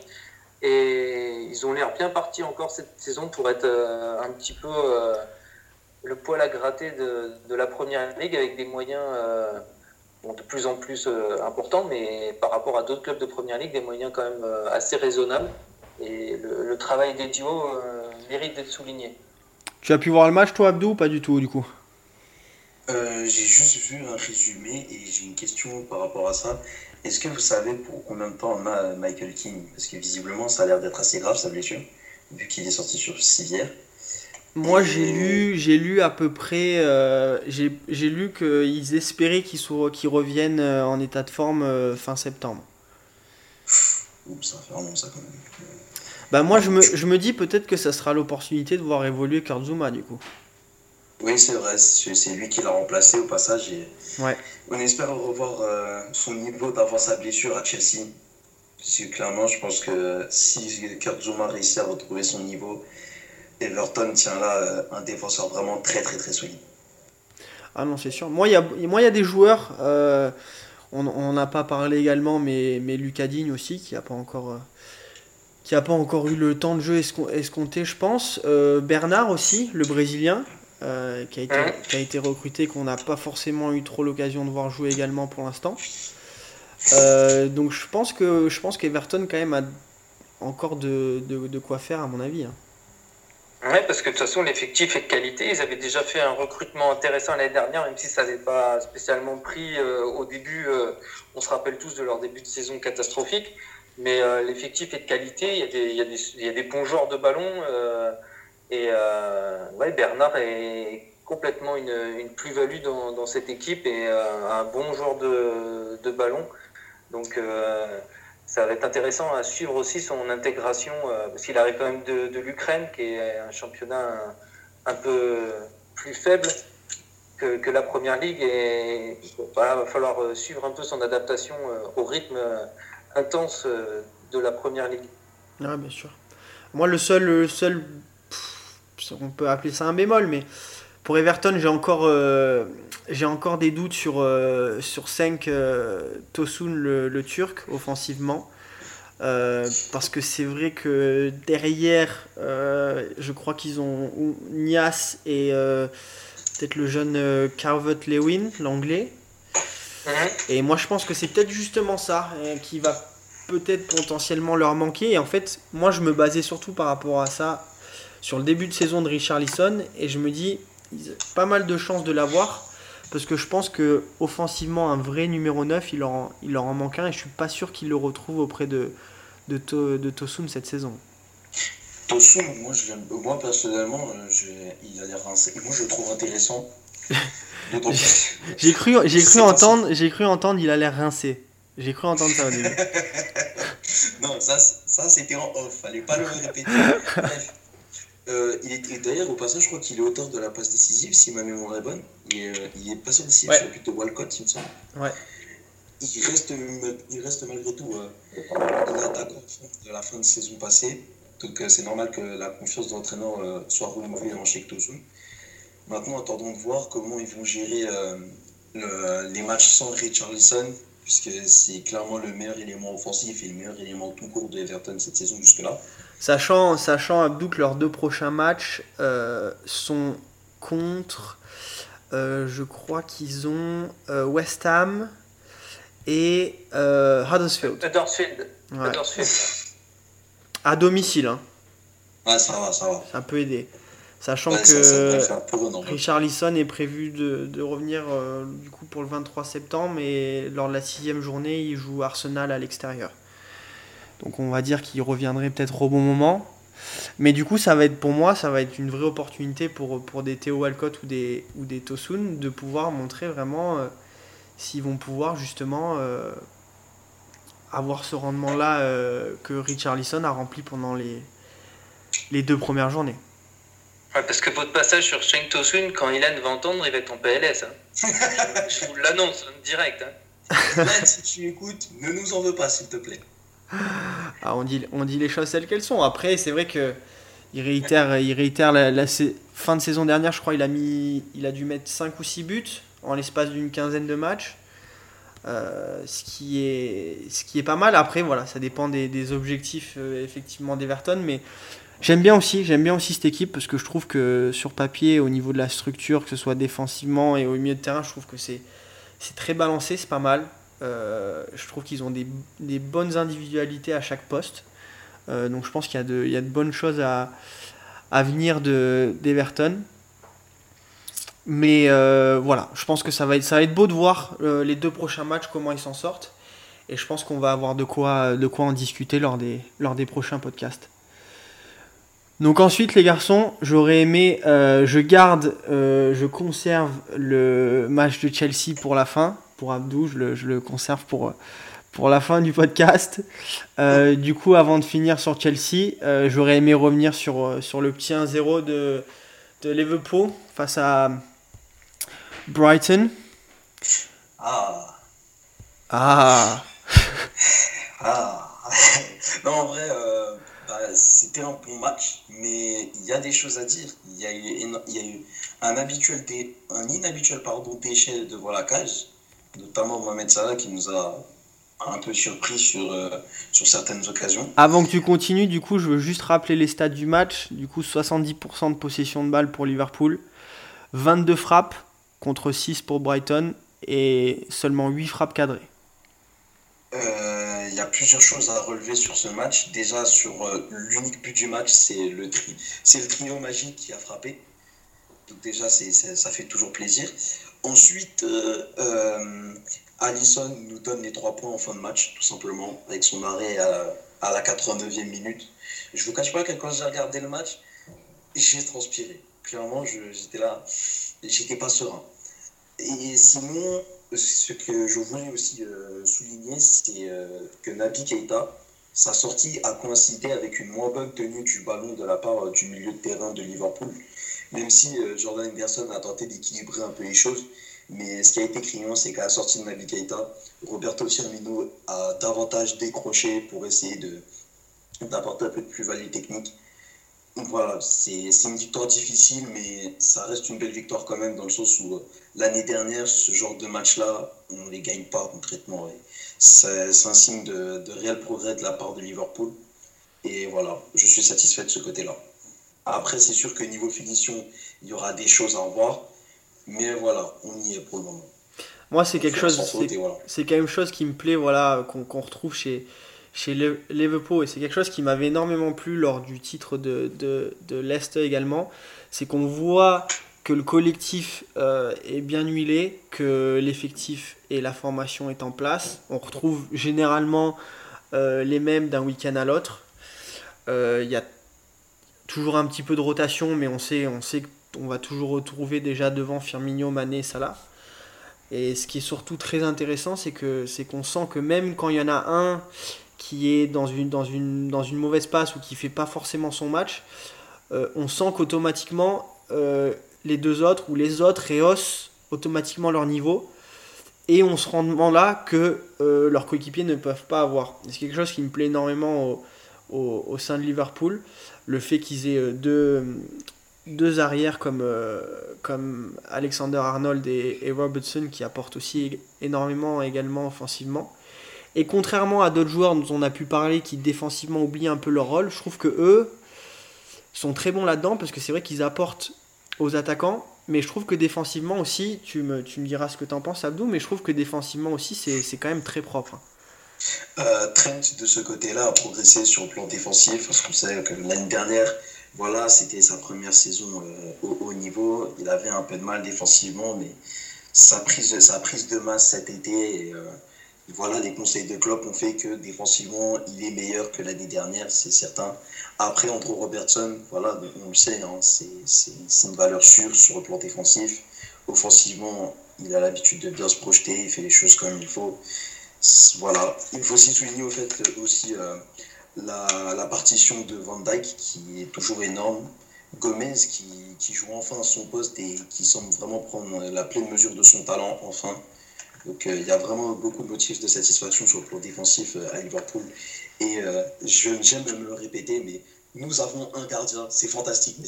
et ils ont l'air bien partis encore cette saison pour être euh, un petit peu euh, le poil à gratter de, la première ligue avec des moyens euh, de plus en plus importants, mais par rapport à d'autres clubs de première ligue, des moyens quand même assez raisonnables. Et le, le travail des duos mérite d'être souligné. Tu as pu voir le match toi Abdou ou pas du tout du coup? Euh, j'ai juste vu un résumé et j'ai une question par rapport à ça. Est-ce que vous savez pour combien de temps on a Michael King Parce que visiblement, ça a l'air d'être assez grave sa blessure, vu qu'il est sorti sur civière. Moi, j'ai lu, j'ai lu à peu près, euh, j'ai, lu qu'ils espéraient qu'il, qu'il revienne euh, en état de forme fin septembre. ça fait vraiment ça quand même. Bah moi, je me, je me dis peut-être que ça sera l'opportunité de voir évoluer Kurt Zuma du coup. Oui, c'est vrai, c'est lui qui l'a remplacé au passage. Et ouais. On espère revoir euh, son niveau d'avant sa blessure à Chelsea. Parce que clairement, je pense que si Kurt Zuma réussit à retrouver son niveau, Everton tient là euh, un défenseur vraiment très très très solide. Ah non, c'est sûr. Moi, il y a, moi, y a des joueurs, euh, on n'a pas parlé également, mais, mais Lucas Digne aussi, qui n'a pas encore qui n'a pas encore eu le temps de jeu escompté, je pense. Bernard aussi, le Brésilien, euh, qui, a été, qui a été recruté, qu'on n'a pas forcément eu trop l'occasion de voir jouer également pour l'instant. Euh, donc je pense que je pense qu'Everton quand même a encore de, de, de, quoi faire à mon avis. Hein. Ouais, parce que de toute façon l'effectif est de qualité. Ils avaient déjà fait un recrutement intéressant l'année dernière, même si ça n'avait pas spécialement pris euh, au début. on se rappelle tous de leur début de saison catastrophique, mais l'effectif est de qualité. Il y a des, bons joueurs de ballon. Et euh, Bernard est complètement une, plus-value dans, cette équipe et euh, un bon joueur de, de ballon. Donc euh, ça va être intéressant à suivre aussi son intégration, parce qu'il arrive quand même de, l'Ukraine, qui est un championnat un, peu plus faible que, la première ligue. Et va falloir suivre un peu son adaptation au rythme intense de la première ligue. Ah, bien sûr. Moi, le seul, le seul on peut appeler ça un bémol, mais pour Everton, j'ai encore, euh, j'ai encore des doutes sur, euh, sur 5 euh, Tosun, le, Turc, offensivement. parce que c'est vrai que derrière, je crois qu'ils ont Nias et peut-être le jeune Carvet Lewin, l'anglais. Et moi, je pense que c'est peut-être justement ça qui va peut-être potentiellement leur manquer. Et en fait, moi, je me basais surtout par rapport à ça sur le début de saison de Richard Lisson et je me dis pas mal de chances de l'avoir parce que je pense que offensivement un vrai numéro 9 il leur en, il leur en manque un et je suis pas sûr qu'il le retrouve auprès de, de, de Tosun cette saison. Tosun, moi, je moi personnellement, euh, il a l'air moi je le trouve intéressant. (laughs) (laughs) j'ai cru, j'ai cru entendre, j'ai cru entendre, il a l'air rincé. J'ai cru entendre ça au début. (laughs) non, ça, ça c'était en off, fallait pas le répéter. Bref, euh, il est d'ailleurs au passage, je crois qu'il est auteur de la passe décisive, si ma mémoire est bonne. Euh, il est passé décisif ouais. sur le but de Walcott, il me semble. Ouais. Il reste, il reste malgré tout euh, l'attaquant de la fin de saison passée. Donc euh, c'est normal que la confiance de l'entraîneur euh, soit renouvelée en Sheikh Tosun. Maintenant, attendons de voir comment ils vont gérer le, les matchs sans Richarlison, puisque c'est clairement le meilleur élément offensif et le meilleur élément tout court de Everton cette saison jusque-là. Sachant, sachant Abdou que leurs deux prochains matchs euh, sont contre, euh, je crois qu'ils ont euh, West Ham et Huddersfield. Huddersfield. Ouais. À domicile. Hein. Ouais, ça va, ça va. Ça peut aider. Sachant que Richard Lisson est prévu de, de revenir du coup pour le 23 septembre et lors de la sixième journée, il joue Arsenal à l'extérieur. Donc on va dire qu'il reviendrait peut-être au bon moment. Mais du coup, ça va être pour moi, ça va être une vraie opportunité pour, pour des Théo Walcott ou des, ou des Tosun de pouvoir montrer vraiment euh, s'ils vont pouvoir justement euh, avoir ce rendement-là euh, que Richarlison a rempli pendant les, les deux premières journées. Ouais, parce que votre passage sur Sheng Tosun, quand Ilan va entendre, il va être en PLS. Hein. (laughs) je, vous l'annonce hein, direct. Hein. si tu écoutes, ne nous en veux pas, s'il te plaît. Ah, on, dit, on dit les choses telles qu'elles sont. Après, c'est vrai que il réitère, il réitère la, fin de saison dernière, je crois, il a, mis, il a dû mettre 5 ou 6 buts en l'espace d'une quinzaine de matchs. Euh, ce, qui est, ce qui est pas mal. Après, voilà, ça dépend des, objectifs euh, effectivement d'Everton, mais j'aime bien aussi, j'aime bien aussi cette équipe parce que je trouve que sur papier, au niveau de la structure, que ce soit défensivement et au milieu de terrain, je trouve que c'est c'est très balancé, c'est pas mal. Euh, je trouve qu'ils ont des, des, bonnes individualités à chaque poste. donc je pense qu'il y, a de, il y a de bonnes choses à, à venir d'Everton. Mais euh, voilà, je pense que ça va être, ça va être beau de voir euh, les deux prochains matchs, comment ils s'en sortent. Et je pense qu'on va avoir de quoi, de quoi en discuter lors des, lors des prochains podcasts. Donc ensuite les garçons, j'aurais aimé, euh, je garde, je conserve le match de Chelsea pour la fin. Pour Abdou, je le, je le conserve pour, pour la fin du podcast. du coup, avant de finir sur Chelsea, j'aurais aimé revenir sur, sur le petit 1-0 de, de Liverpool face à, Brighton. Ah. Ah. (laughs) ah. (laughs) non, en vrai, euh, bah, c'était un bon match, mais il y a des choses à dire. Il y a eu, un inhabituel pardon, déchet devant la cage, notamment Mohamed Salah qui nous a un peu surpris sur, euh, sur certaines occasions. Avant que tu continues, du coup, je veux juste rappeler les stats du match. Du coup, 70% de possession de balle pour Liverpool, 22 frappes, contre 6 pour Brighton et seulement 8 frappes cadrées. Euh, il y a plusieurs choses à relever sur ce match. Déjà, sur euh, l'unique but du match, c'est le, tri trio magique qui a frappé. Donc déjà, ça fait toujours plaisir. Ensuite, euh, euh, Allison nous donne les 3 points en fin de match, tout simplement, avec son arrêt à, à la 89e minute. Je vous cache pas que quand j'ai regardé le match, j'ai transpiré. Clairement, j'étais là, j'étais pas serein. Et sinon, ce que je voulais aussi euh, souligner, c'est euh, que Nabi Keita, sa sortie a coïncidé avec une moins bonne tenue du ballon de la part euh, du milieu de terrain de Liverpool. Même si Jordan Henderson a tenté d'équilibrer un peu les choses, mais ce qui a été criant, c'est qu'à la sortie de Nabi Keita, Roberto Firmino a davantage décroché pour essayer d'apporter un peu de plus-value technique. Voilà, c'est une victoire difficile, mais ça reste une belle victoire quand même, dans le sens où euh, l'année dernière, ce genre de match-là, on ne les gagne pas concrètement. C'est un signe de, de, réel progrès de la part de Liverpool. Et voilà, je suis satisfait de ce côté-là. Après, c'est sûr que niveau finition, il y aura des choses à revoir, mais voilà, on y est pour le moment. Moi, c'est quelque chose, c'est quelque chose qui me plaît, voilà, qu'on retrouve chez, chez Liverpool, et c'est quelque chose qui m'avait énormément plu lors du titre de, de, Leicester également, c'est qu'on voit que le collectif euh, est bien huilé, que l'effectif et la formation est en place. On retrouve généralement euh, les mêmes d'un week-end à l'autre. Euh, il y a toujours un petit peu de rotation, mais on sait, on sait qu'on va toujours retrouver déjà devant Firmino, Mané, Salah. Et ce qui est surtout très intéressant, c'est que c'est qu'on sent que même quand il y en a un qui est dans une, dans une, dans une mauvaise passe ou qui fait pas forcément son match, euh, on sent qu'automatiquement euh, les deux autres ou les autres rehaussent automatiquement leur niveau et on se rend là que euh, leurs coéquipiers ne peuvent pas avoir. C'est quelque chose qui me plaît énormément au, au, sein de Liverpool, le fait qu'ils aient deux, deux arrières comme, comme Alexander Arnold et, et Robertson qui apportent aussi énormément également offensivement. Et contrairement à d'autres joueurs dont on a pu parler qui défensivement oublient un peu leur rôle, je trouve que eux sont très bons là-dedans parce que c'est vrai qu'ils apportent aux attaquants. Mais je trouve que défensivement aussi, tu me, tu me diras ce que tu en penses Abdou, mais je trouve que défensivement aussi c'est quand même très propre. Euh, Trent de ce côté-là a progressé sur le plan défensif parce qu'on sait que l'année dernière, voilà, c'était sa première saison euh, au haut niveau. Il avait un peu de mal défensivement, mais sa prise, sa prise de masse cet été, euh, voilà, les conseils de Klopp ont fait que défensivement, il est meilleur que l'année dernière, c'est certain. Après, Andrew Robertson, voilà, on le sait, hein, c'est une valeur sûre sur le plan défensif. Offensivement, il a l'habitude de bien se projeter, il fait les choses comme il faut. Voilà. Il faut aussi souligner au fait aussi euh, la, partition de Van Dyke qui est toujours énorme. Gomez qui, qui, joue enfin son poste et qui semble vraiment prendre la pleine mesure de son talent enfin. Donc il y a vraiment beaucoup de motifs de satisfaction sur le plan défensif à Liverpool. Et j'aime me le répéter, mais nous avons un gardien, c'est fantastique, (laughs)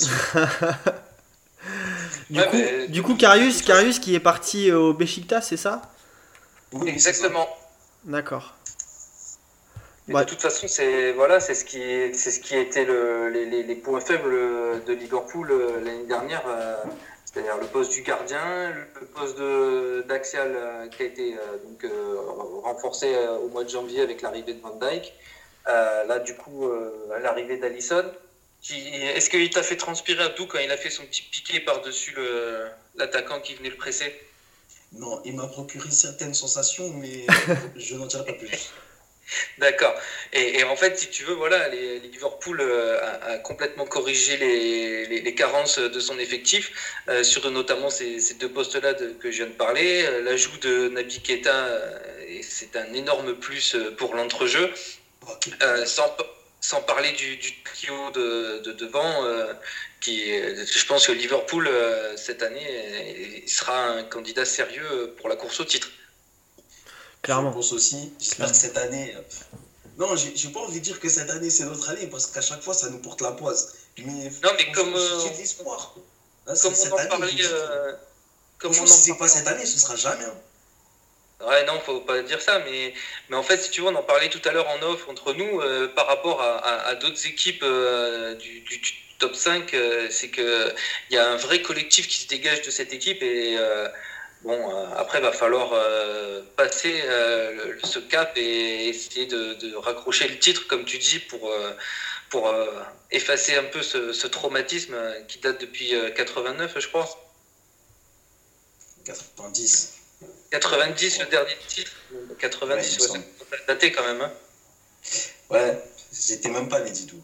du, coup, du coup, Karius, Karius qui est parti au Besiktas, c'est ça? Oui, exactement. D'accord. De toute façon, c'est voilà, c'est ce qui c'est ce qui a été le, les, les, points faibles de Liverpool euh, l'année dernière, euh, c'est-à-dire le poste du gardien, le poste d'Axial euh, qui a été donc renforcé au mois de janvier avec l'arrivée de Van Dyke. là, du coup, l'arrivée d'Alisson. Est-ce qu'il t'a fait transpirer Abdou quand il a fait son petit piqué par-dessus l'attaquant qui venait le presser? Non, il m'a procuré certaines sensations, mais (laughs) je n'en dirai pas plus. D'accord. Et, en fait, si tu veux, voilà, les, Liverpool euh, a, complètement corrigé les, carences de son effectif euh, sur notamment ces, deux postes-là que je viens de parler. Euh, l'ajout de Nabi Keita, c'est un énorme plus pour l'entrejeu. sans, parler du, trio de, de devant, qui, je pense que Liverpool, cette année, sera un candidat sérieux pour la course au titre. Clairement. Je pense aussi. J'espère que cette année. Euh, non, j'ai pas envie de dire que cette année c'est notre année parce qu'à chaque fois ça nous porte la poisse. Mais non, mais comme. J'ai de l'espoir. Comme on en parlait. Euh, comme on si c'est pas cette année, ce sera jamais. Hein. Ouais, non, faut pas dire ça, mais, mais en fait, si tu veux, on en parlait tout à l'heure en off entre nous euh, par rapport à, à, d'autres équipes du, du, top 5, c'est qu'il y a un vrai collectif qui se dégage de cette équipe et Bon, euh, après, il va falloir euh, passer euh, ce cap et essayer de, raccrocher le titre, comme tu dis, pour, pour effacer un peu ce, traumatisme qui date depuis 89, je crois. 90. 90, le dernier titre. 90, ouais, daté quand même. Hein. Ouais, j'étais même pas né du tout.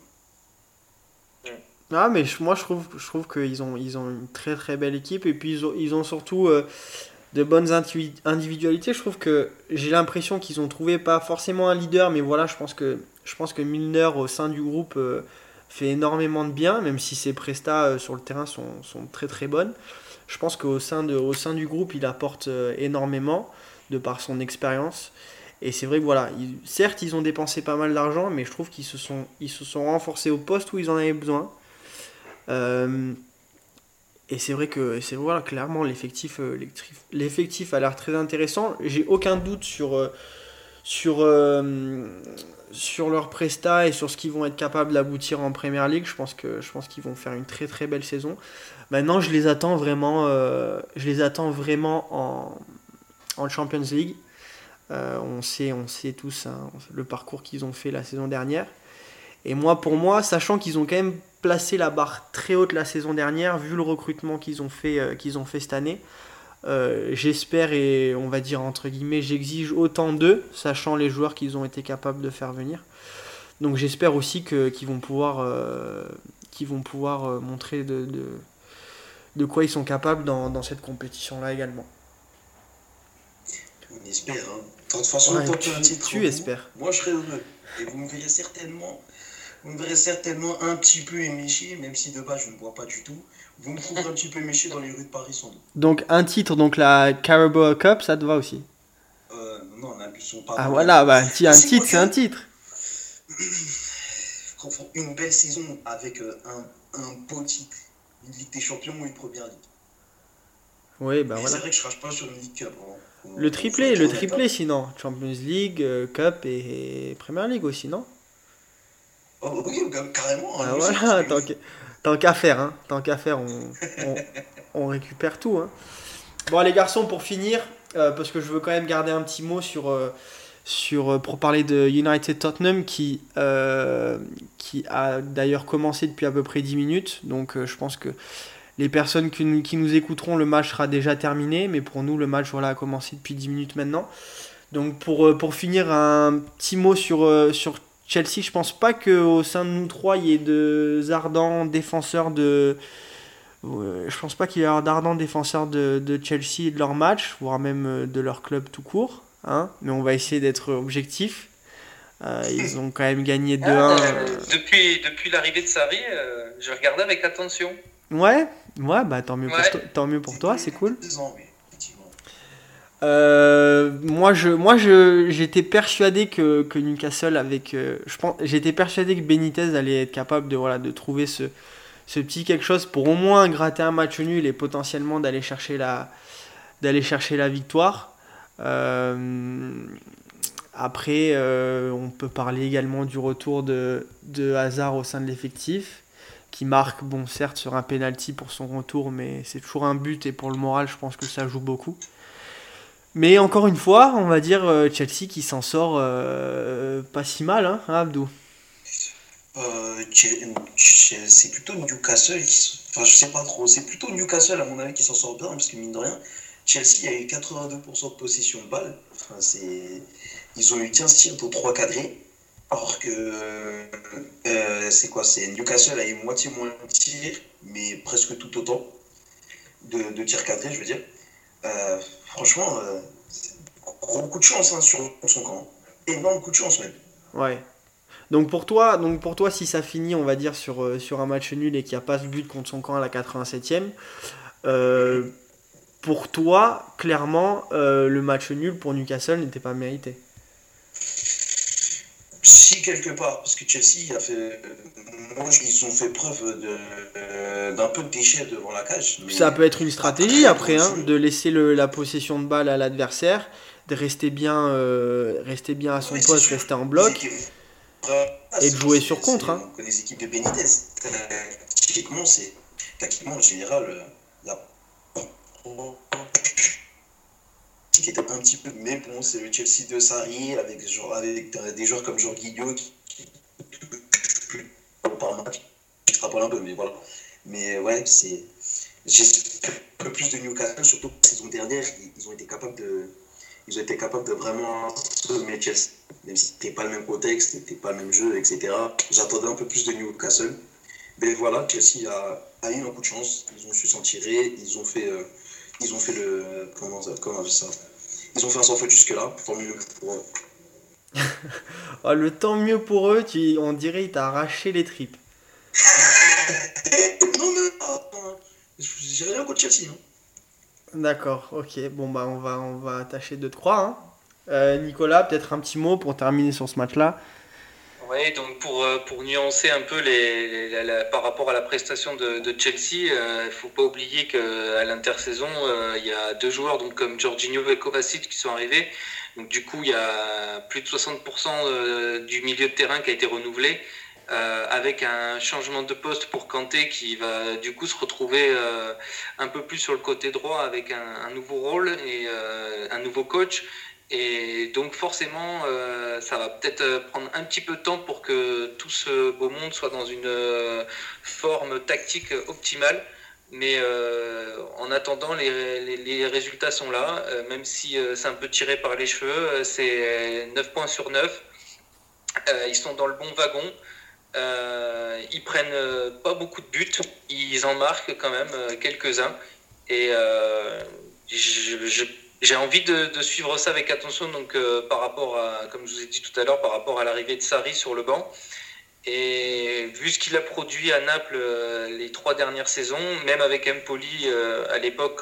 Ah, mais moi je trouve, je trouve qu'ils ont, ils ont une très très belle équipe et puis ils ont, ils ont surtout de bonnes individualités. Je trouve que j'ai l'impression qu'ils ont trouvé pas forcément un leader, mais voilà, je pense que, je pense que Milner au sein du groupe euh, fait énormément de bien, même si ses prestats euh, sur le terrain sont, très très bonnes. Je pense qu'au sein, de, au sein du groupe, il apporte euh, énormément de par son expérience. Et c'est vrai que voilà, certes, ils ont dépensé pas mal d'argent, mais je trouve qu'ils se sont, se sont renforcés au poste où ils en avaient besoin. Et c'est vrai que c'est voilà, clairement l'effectif, euh, l'effectif a l'air très intéressant. J'ai aucun doute sur, euh, sur, euh, sur leur presta et sur ce qu'ils vont être capables d'aboutir en Premier League. Je pense que je pense qu'ils vont faire une très très belle saison. Maintenant, je les attends vraiment, je les attends vraiment en, en Champions League. on sait, on sait tous hein, le parcours qu'ils ont fait la saison dernière. Et moi, pour moi, sachant qu'ils ont quand même placé la barre très haute la saison dernière, vu le recrutement qu'ils ont, fait, euh, qu'ils ont fait cette année. Euh, j'espère et on va dire entre guillemets, j'exige autant d'eux, sachant les joueurs qu'ils ont été capables de faire venir. Donc j'espère aussi que, qu'ils vont pouvoir, euh, vont pouvoir montrer de, de, quoi ils sont capables dans, cette compétition-là également. On espère. Hein. De toute façon, tu, tu espères. Moi, je serai heureux. Et vous me verrez certainement vous me verrez certainement un petit peu éméché, même si de base je ne bois pas du tout. Vous me trouverez un petit peu éméché dans les rues de Paris sans doute. Donc un titre, donc la Carabao Cup, ça te va aussi? Euh, Non, n'abusons pas. Ah voilà, bah, un titre, c'est un titre. (clears throat) Une belle saison avec euh, un, un beau titre. Une Ligue des Champions ou une Première Ligue. Oui, bah voilà. C'est vrai que je crache pas sur une Ligue Cup. Hein. Le triplé, le triplé sinon. Champions League, euh, Cup et, et Premier League aussi, non? Oh, oui, carrément. Hein, ah, voilà, tant qu'à faire, hein. tant qu'à faire, on, on, récupère tout. Hein. Bon, les garçons, pour finir, euh, parce que je veux quand même garder un petit mot sur, euh, sur euh, pour parler de United Tottenham qui, qui a d'ailleurs commencé depuis à peu près 10 minutes. Donc, je pense que les personnes qui, qui, nous écouteront, le match sera déjà terminé, mais pour nous, le match voilà, a commencé depuis 10 minutes maintenant. Donc, pour, pour finir, un petit mot sur, sur Chelsea, je pense pas qu'au sein de nous trois, il y ait de ardents défenseurs de. Je pense pas qu'il y ait d'ardents défenseurs de, de, Chelsea et de leur match, voire même euh, de leur club tout court. Hein. Mais on va essayer d'être objectif. ils ont quand même gagné 2-1. Ah, depuis depuis l'arrivée de Sarri, je regardais avec attention. Ouais, ouais, bah tant mieux pour tant mieux pour toi, c'est cool. Moi, je, moi, je, j'étais persuadé que, que Newcastle avec, je pense, j'étais persuadé que Benitez allait être capable de, voilà, de trouver ce, ce petit quelque chose pour au moins gratter un match nul et potentiellement d'aller chercher la, d'aller chercher la victoire. Euh, après, euh, on peut parler également du retour de, de Hazard au sein de l'effectif, qui marque, bon, certes, sur un penalty pour son retour, mais c'est toujours un but et pour le moral, je pense que ça joue beaucoup. Mais encore une fois, on va dire euh, Chelsea qui s'en sort pas si mal, hein, hein Abdou euh, c'est plutôt Newcastle. Enfin, je sais pas trop. C'est plutôt Newcastle, à mon avis, qui s'en sort bien, parce que mine de rien, Chelsea a eu 82% de possession de balle. Enfin. Ils ont eu 15 tirs pour 3 cadrés. Alors que. Euh, c'est quoi C'est Newcastle a eu moitié moins de tirs, mais presque tout autant de, de tirs cadrés, je veux dire. Euh, franchement, euh, gros coup de chance hein, sur son camp. Énorme coup de chance même. Ouais. Donc pour toi, donc pour toi, si ça finit, on va dire, sur, euh, sur un match nul et qu'il n'y a pas ce but contre son camp à la 87e, euh, pour toi, clairement, euh, le match nul pour Newcastle n'était pas mérité. Si, quelque part, parce que Chelsea a fait. Moi, ils ont fait preuve d'un peu de déchet devant la cage. Ça peut être une stratégie après, hein, de laisser le, la possession de balle à l'adversaire, de rester bien, rester bien à son poste, rester en bloc et de jouer sur contre. Hein. Les équipes de Benitez, tactiquement, c'est tactiquement en général euh, la qui était un petit peu mais bon c'est le Chelsea de Sarri avec, genre, avec des joueurs comme Jean Guillot qui, par match extrapole un peu mais voilà mais ouais c'est j'ai un peu plus de Newcastle surtout la saison dernière ils ont été capables de ils ont été capables de vraiment mettre Chelsea, même si c'était pas le même contexte, c'était pas le même jeu, etc. J'attendais un peu plus de Newcastle. Mais voilà, Chelsea a, a, eu un coup de chance. Ils ont su s'en tirer. Ils ont fait, euh, ils ont fait le. Comment, comment ça? Ils ont fait un sans faute jusque-là. Tant mieux pour eux. (laughs) oh, le tant mieux pour eux, tu, on dirait qu'il t'a arraché les tripes. (laughs) non, mais. J'ai rien contre Chelsea. Hein. D'accord, ok. Bon, bah, on va, on va tâcher de te croire. Hein. Euh, Nicolas, peut-être un petit mot pour terminer sur ce match-là. Oui, donc pour, euh, pour nuancer un peu les, par rapport à la prestation de, Chelsea, il euh, ne faut pas oublier qu'à l'intersaison, il y a deux joueurs donc, comme Jorginho et Kovacic qui sont arrivés. Donc du coup, il y a plus de 60% du milieu de terrain qui a été renouvelé. Euh, avec un changement de poste pour Kanté qui va du coup se retrouver euh, un peu plus sur le côté droit avec un, nouveau rôle et euh, un nouveau coach. Et donc forcément, ça va peut-être prendre un petit peu de temps pour que tout ce beau monde soit dans une forme tactique optimale. Mais en attendant, les, résultats sont là, même si c'est un peu tiré par les cheveux. C'est 9 points sur 9. ils sont dans le bon wagon. Euh, ils prennent euh, pas beaucoup de buts, ils en marquent quand même euh, quelques-uns. Et j'ai envie de, suivre ça avec attention, donc par rapport à, comme je vous ai dit tout à l'heure, par rapport à l'arrivée de Sarri sur le banc. Et vu ce qu'il a produit à Naples les trois dernières saisons, même avec Empoli à l'époque,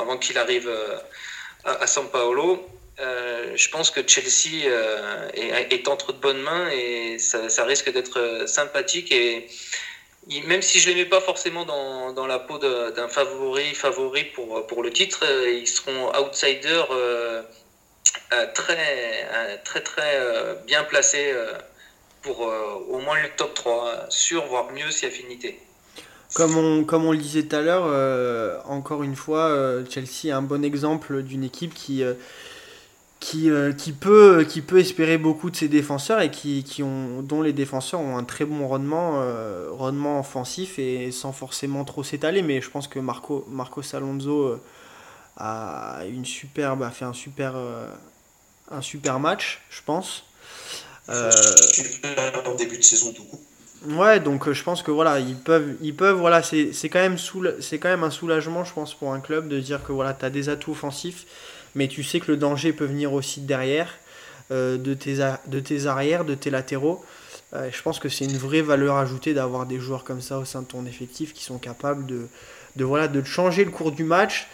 avant qu'il arrive à, à San Paolo, euh, je pense que Chelsea euh, est, entre de bonnes mains et ça, risque d'être euh, sympathique. Et même si je ne les mets pas forcément dans, la peau d'un favori, pour, le titre, ils seront outsiders très, très, très bien placés pour au moins le top 3, sûr, voire mieux si affinité. Comme on le disait tout à l'heure, encore une fois, Chelsea est un bon exemple d'une équipe qui, qui, euh, qui, peut, qui peut espérer beaucoup de ses défenseurs et qui, qui ont, dont les défenseurs ont un très bon rendement, euh, rendement offensif et sans forcément trop s'étaler. Mais je pense que Marco, Marco Alonso euh, a, une superbe, a fait un super, un super match, je pense. En début de saison tout Ouais, donc je pense que voilà, ils peuvent, ils peuvent voilà, c'est quand, même quand même un soulagement, je pense, pour un club de dire que voilà, tu as des atouts offensifs mais tu sais que le danger peut venir aussi derrière. de, tes, de tes arrières, de tes latéraux. je pense que c'est une vraie valeur ajoutée d'avoir des joueurs comme ça au sein de ton effectif qui sont capables de, de, voilà, de changer le cours du match,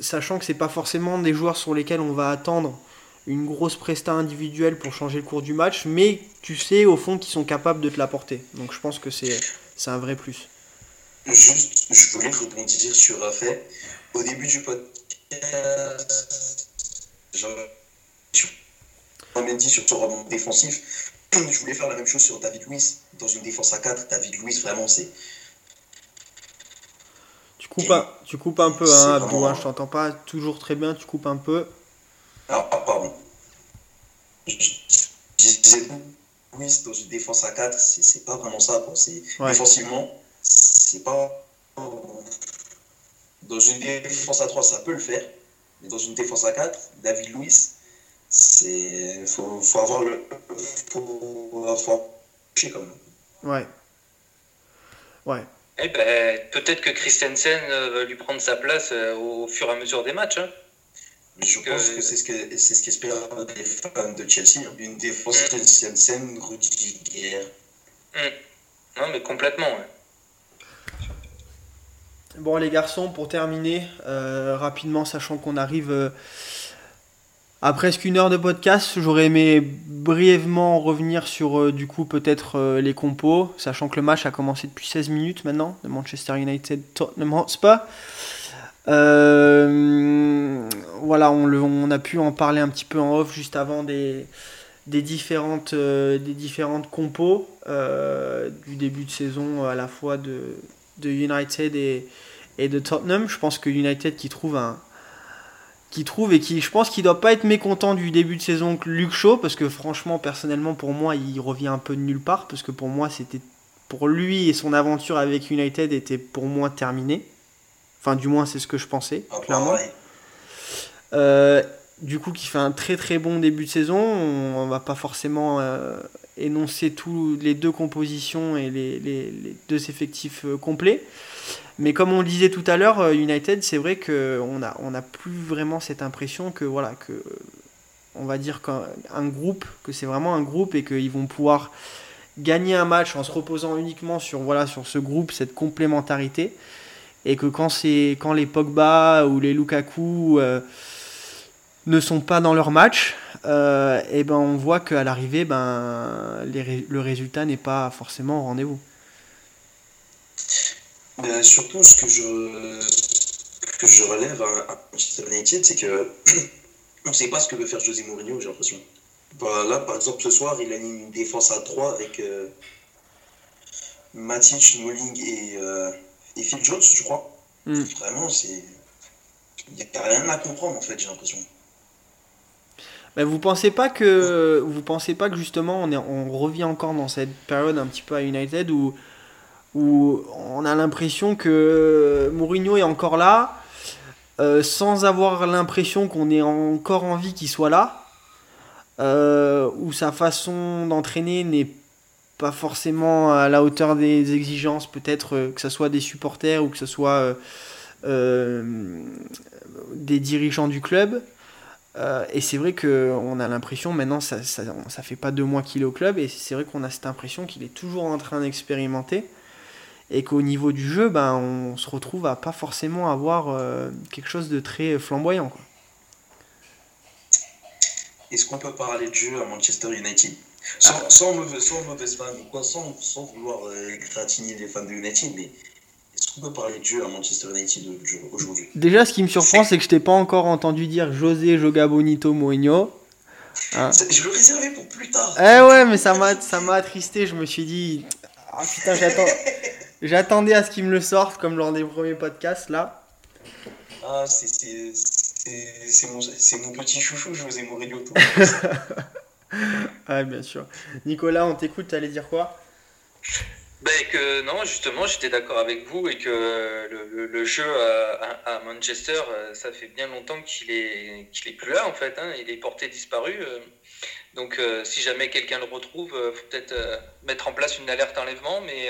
sachant que c'est pas forcément des joueurs sur lesquels on va attendre une grosse presta individuelle pour changer le cours du match, mais tu sais au fond qu'ils sont capables de te l'apporter. Donc je pense que c'est un vrai plus. Juste, je voulais rebondir sur un. Au début du podcast, j'ai dit sur ton rebond défensif, je voulais faire la même chose sur David Luiz. Dans une défense à 4, David Luiz, vraiment, c'est. Tu coupes, un, tu coupes un peu, hein, Abdou, hein, je t'entends pas toujours très bien, tu coupes un peu. Ah, pardon. Je disais Luiz dans une défense à 4, c'est pas vraiment ça. C'est Défensivement, c'est pas. Dans une défense à 3, ça peut le faire. Mais dans une défense à 4, David Luiz, c'est. Faut, faut avoir le. Faut, faut quand même. Ouais. Ouais. Eh ben, peut-être que Christensen euh, va lui prendre sa place euh, au fur et à mesure des matchs. Hein. Je pense que c'est ce que c'est ce qu'espèrent les fans de Chelsea. Hein. Une défense mm. Christensen, Rudiger. Mm. Non, mais complètement, ouais. Bon les garçons, pour terminer, euh, rapidement, sachant qu'on arrive euh, à presque une heure de podcast, j'aurais aimé brièvement revenir sur euh, du coup peut-être les compos, sachant que le match a commencé depuis 16 minutes maintenant, de Manchester United Tottenham Hotspur. voilà, on, on, a pu en parler un petit peu en off juste avant des, des différentes, des différentes compos du début de saison à la fois de, de United et, et de Tottenham. Je pense que United qui trouve un qui trouve et qui je pense qu'il doit pas être mécontent du début de saison que Luke Shaw parce que franchement personnellement pour moi il revient un peu de nulle part parce que pour moi c'était pour lui et son aventure avec United était pour moi terminée. Enfin du moins c'est ce que je pensais ah, clairement. Euh, du coup qui fait un très très bon début de saison. On, va pas forcément euh, énoncer tous les deux compositions et les, les, les deux effectifs euh, complets. Mais comme on le disait tout à l'heure, euh, United, c'est vrai qu'on n'a on a plus vraiment cette impression que, voilà, que on va dire qu'un groupe, que c'est vraiment un groupe et qu'ils vont pouvoir gagner un match en se reposant uniquement sur, voilà, sur ce groupe, cette complémentarité. Et que quand, quand les Pogba ou les Lukaku euh, ne sont pas dans leur match, euh, et ben on voit qu'à l'arrivée, ben, le résultat n'est pas forcément au rendez-vous. Mais surtout, ce que je, que je relève à, Manchester United, c'est que (clears throat) on ne sait pas ce que veut faire José Mourinho, j'ai l'impression. Bah, là, par exemple, ce soir, il a une défense à 3 avec euh, Matic, Smalling et, euh, et, Phil Jones, je crois. Hmm. Vraiment, c'est. Il n'y a rien à comprendre, en fait, j'ai l'impression. Mais vous pensez pas que vous pensez pas que justement on, est, on revient encore dans cette période un petit peu à United où où on a l'impression que Mourinho est encore là, euh, sans avoir l'impression qu'on ait encore envie qu'il soit là, euh, où sa façon d'entraîner n'est pas forcément à la hauteur des exigences, peut-être euh, que ce soit des supporters ou que ce soit des dirigeants du club. et c'est vrai qu'on a l'impression, maintenant ça, ça, ça, fait pas deux mois qu'il est au club, et c'est vrai qu'on a cette impression qu'il est toujours en train d'expérimenter et qu'au niveau du jeu, ben, on se retrouve à pas forcément avoir euh, quelque chose de très flamboyant. Est-ce qu'on peut parler de jeu à Manchester United? Sans, ah. sans, mauvais, sans mauvaise quoi, sans, sans vouloir euh, gratiner les fans de United, mais est-ce qu'on peut parler de jeu à Manchester United aujourd'hui? Déjà, ce qui me surprend, c'est que je t'ai pas encore entendu dire José Joga Bonito Mourinho. Hein. Je le réservais pour plus tard. Eh ouais, mais ça m'a, ça m'a attristé. Je me suis dit, ah putain, j'attends. (laughs) J'attendais à ce qu'il me le sorte, comme lors des premiers podcasts, là. Ah, c'est mon, mon, petit chouchou, José Mourinho. ah, (laughs) bien sûr. Nicolas, on t'écoute, t'allais dire quoi? Ben que non, justement, j'étais d'accord avec vous et que le, le, jeu à, à, Manchester, ça fait bien longtemps qu'il est, qu'il est plus là en fait. Hein. il est porté disparu. Donc, euh, si jamais quelqu'un le retrouve, il faut peut-être euh, mettre en place une alerte enlèvement. Mais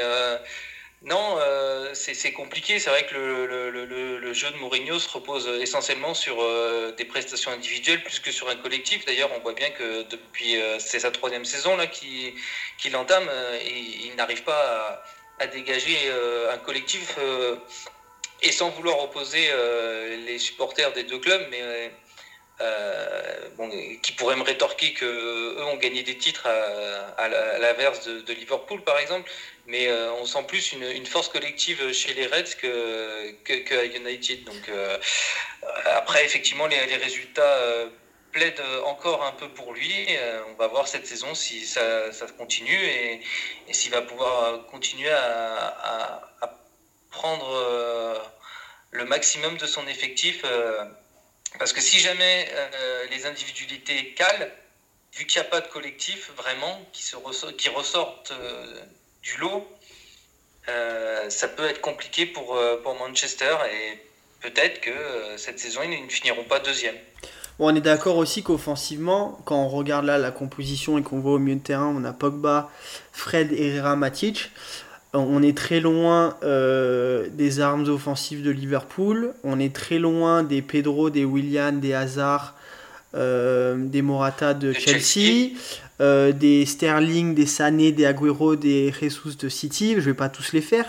Non, euh, c'est compliqué. C'est vrai que le, jeu de Mourinho se repose essentiellement sur euh, des prestations individuelles plus que sur un collectif. D'ailleurs, on voit bien que depuis euh, c'est sa troisième saison là qu'il entame, il, n'arrive pas à, dégager un collectif et sans vouloir opposer les supporters des deux clubs, bon, qui pourraient me rétorquer que eux ont gagné des titres à, l'inverse de, Liverpool par exemple mais euh, on sent plus une, force collective chez les Reds que, que, United. Donc euh, après, effectivement, les, résultats euh, plaident encore un peu pour lui. on va voir cette saison si ça, ça continue et, s'il va pouvoir continuer à, prendre le maximum de son effectif. Parce que si jamais les individualités calent, vu qu'il n'y a pas de collectif vraiment qui, se qui ressortent du lot, euh, ça peut être compliqué pour, euh, pour Manchester et peut-être que euh, cette saison, ils ne finiront pas deuxième. Bon, on est d'accord aussi qu'offensivement, quand on regarde là la composition et qu'on voit au milieu de terrain, on a Pogba, Fred, Herrera, Matic. On est très loin des armes offensives de Liverpool. On est très loin des Pedro, des Willian, des Hazard, des Morata de, Chelsea. Euh, des Sterling, des Sané, des Agüero, des Jesus de City. Je vais pas tous les faire.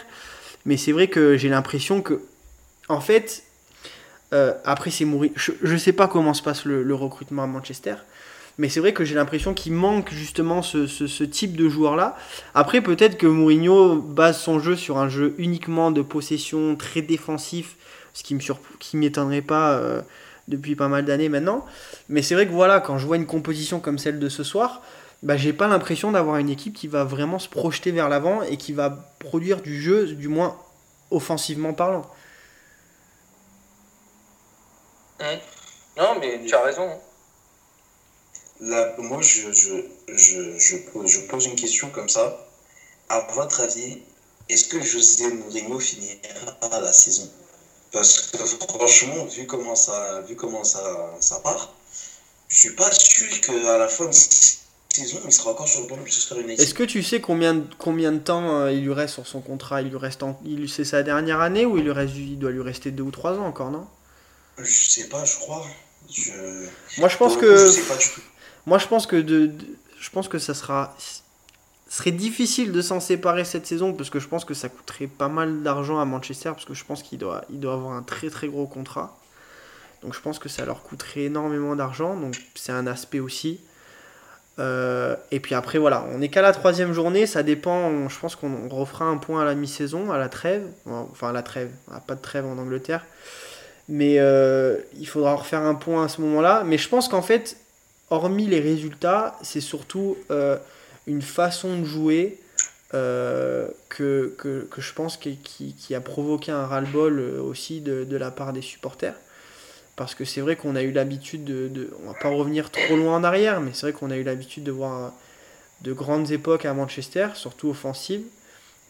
Mais c'est vrai que j'ai l'impression que, en fait, euh, après c'est mourir. Je, ne sais pas comment se passe le, recrutement à Manchester. Mais c'est vrai que j'ai l'impression qu'il manque justement ce, type de joueur-là. Après, peut-être que Mourinho base son jeu sur un jeu uniquement de possession très défensif, ce qui ne m'étonnerait pas euh, depuis pas mal d'années maintenant. Mais c'est vrai que voilà, quand je vois une composition comme celle de ce soir, bah, j'ai pas l'impression d'avoir une équipe qui va vraiment se projeter vers l'avant et qui va produire du jeu, du moins offensivement parlant. Non, mais tu as raison. Là, moi, je, je, je, je, pose, une question comme ça. À votre avis, est-ce que José Mourinho finira la saison? Parce que franchement, vu comment ça, vu comment ça, ça part, je suis pas sûr qu'à la fin de saison, il sera encore sur le banc Est-ce que tu sais combien, combien de temps euh, il lui reste sur son contrat? Il lui reste il, c'est sa dernière année ou il, lui reste, il doit lui rester deux ou trois ans encore, non? Je sais pas, je crois. Moi, je pense que. Moi, je pense que de, je pense que ça sera serait difficile de s'en séparer cette saison parce que je pense que ça coûterait pas mal d'argent à Manchester parce que je pense qu'il doit, il doit avoir un très très gros contrat. Donc je pense que ça leur coûterait énormément d'argent. Donc c'est un aspect aussi. Euh, et puis après, voilà, on n'est qu'à la troisième journée. Ça dépend. je pense qu'on refera un point à la mi-saison, à la trêve. Enfin, à la trêve. pas de trêve en Angleterre. Mais euh, il faudra refaire un point à ce moment-là. Mais je pense qu'en fait, hormis les résultats, c'est surtout euh, une façon de jouer que, que, je pense qui, a provoqué un ras-le-bol aussi de, la part des supporters. Parce que c'est vrai qu'on a eu l'habitude de, de, On va pas revenir trop loin en arrière, mais c'est vrai qu'on a eu l'habitude de voir de grandes époques à Manchester, surtout offensives.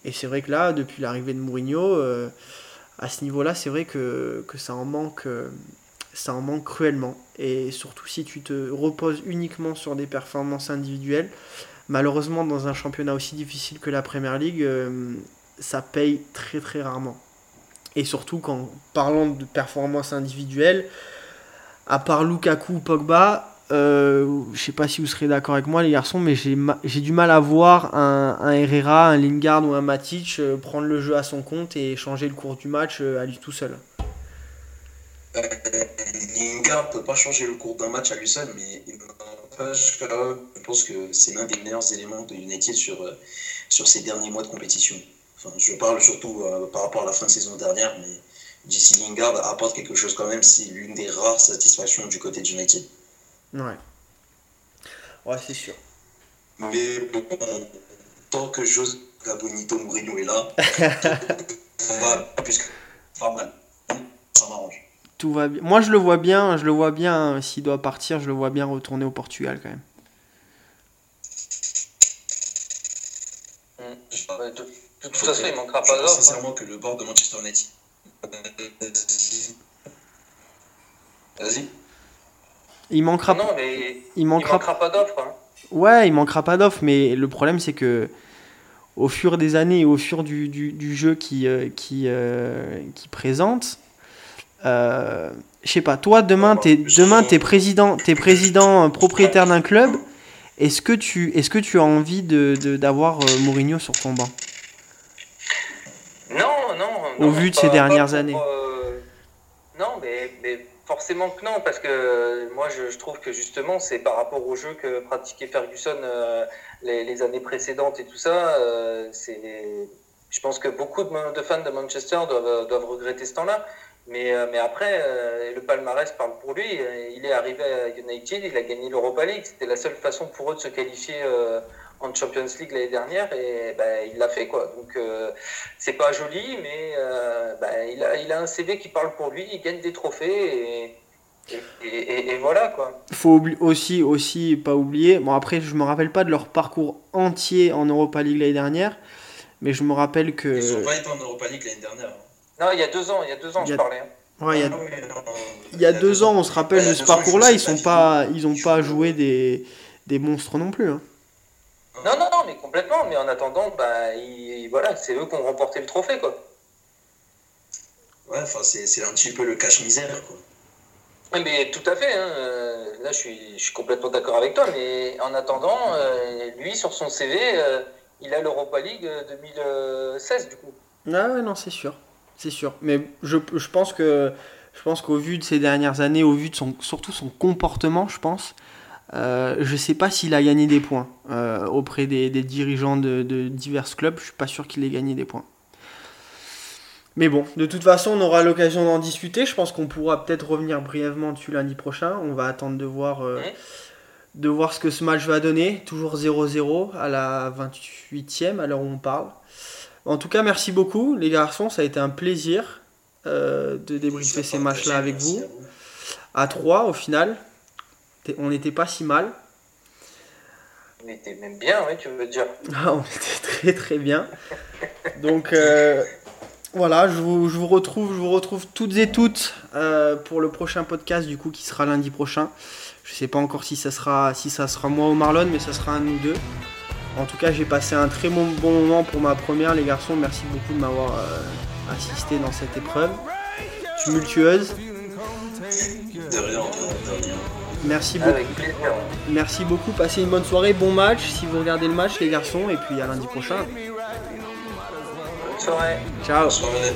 Et c'est vrai que là, depuis l'arrivée de Mourinho, euh, à ce niveau-là, c'est vrai que, ça, en manque, euh, ça en manque cruellement. Et surtout si tu te reposes uniquement sur des performances individuelles, malheureusement, dans un championnat aussi difficile que la Premier League, euh, ça paye très très rarement. Et surtout, quand parlant de performance individuelle, à part Lukaku ou Pogba, euh, je sais pas si vous serez d'accord avec moi les garçons, mais j'ai du mal à voir un, Herrera, un Lingard ou un Matic euh, prendre le jeu à son compte et changer le cours du match euh, à lui tout seul. Euh, Lingard peut pas changer le cours d'un match à lui seul, mais je pense que c'est l'un des meilleurs éléments de United sur, sur ces derniers mois de compétition je parle surtout euh, par rapport à la fin de saison dernière, mais JC Lingard apporte quelque chose quand même. C'est l'une des rares satisfactions du côté de United. Ouais. Ouais, c'est sûr. Mais bon, tant que José Bonito Mourinho est là, (laughs) on va puisque pas mal. Ça m'arrange. Tout va bien. Moi, je le vois bien. Je le vois bien. Hein, s'il doit partir, je le vois bien retourner au Portugal quand même. Mmh. De toute façon, il manquera pas d'offres. sincèrement que le bord de Manchester United. Vas-y. Il manquera, non, mais il manquera, pas d'offres. Hein. Ouais, il manquera pas d'offres, mais le problème c'est que au fur des années et au fur du, du, jeu qui, qui, qui présente. Je sais pas, toi demain t'es demain t'es président, es président propriétaire d'un club. Est-ce que tu est-ce que tu as envie de d'avoir Mourinho sur ton banc? Non, non. Au vu de ces dernières années. non, mais, mais Forcément que non, parce que moi je, trouve que justement c'est par rapport au jeu que pratiquait Ferguson euh, les, années précédentes et tout ça. Euh, c'est, je pense que beaucoup de, fans de Manchester doivent, doivent regretter ce temps-là. Mais, euh, mais après, le palmarès parle pour lui. Il est arrivé à United, il a gagné l'Europa League. C'était la seule façon pour eux de se qualifier en Champions League l'année dernière et ben, il l'a fait quoi. Donc euh, c'est pas joli, mais euh, ben, il, a, il a un CV qui parle pour lui, il gagne des trophées et, et, voilà quoi. Faut aussi aussi pas oublier. Bon après je me rappelle pas de leur parcours entier en Europa League l'année dernière, mais je me rappelle que. Ils ont pas été en Europa League l'année dernière. Non, il y a deux ans, il y a deux ans, je parlais. Hein. Ouais, il y a, il y a deux ans, on se rappelle de ce parcours-là, ils sont pas, ils ont pas joué des, des monstres non plus. Hein. Non, non, non, mais complètement. Mais en attendant, bah, voilà, c'est eux qui ont remporté le trophée, quoi. Ouais, enfin, c'est un petit peu le cache-misère, quoi. mais tout à fait. Hein. Euh, là, je suis, je suis complètement d'accord avec toi. Mais en attendant, euh, lui, sur son CV, euh, il a l'Europa League 2016, du coup. Ah ouais, non, c'est sûr. C'est sûr. Mais je, je pense que je pense qu'au vu de ces dernières années, au vu de son, surtout son comportement, je pense, euh, je ne sais pas s'il a gagné des points euh, auprès des, dirigeants de, divers clubs. Je suis pas sûr qu'il ait gagné des points. Mais bon, de toute façon, on aura l'occasion d'en discuter. Je pense qu'on pourra peut-être revenir brièvement dessus lundi prochain. On va attendre de voir, euh, de voir ce que ce match va donner. Toujours 0-0 à la 28e, à l'heure où on parle. En tout cas, merci beaucoup, les garçons. Ça a été un plaisir de débriefer ces matchs-là avec vous. À 3 au final on n'était pas si mal. On était même bien, oui, tu veux dire. Ah, on était très très bien. Donc euh, voilà, je vous, retrouve, je vous retrouve toutes et toutes euh, pour le prochain podcast du coup qui sera lundi prochain. Je sais pas encore si ça sera si ça sera moi ou Marlon, mais ça sera un nous deux. En tout cas, j'ai passé un très bon, bon moment pour ma première, les garçons. Merci beaucoup de m'avoir euh, assisté dans cette épreuve tumultueuse. Merci beaucoup. Merci beaucoup. Passez une bonne soirée, bon match. Si vous regardez le match, les garçons, et puis à lundi prochain. Bonne soirée. Ciao. Bonne soirée.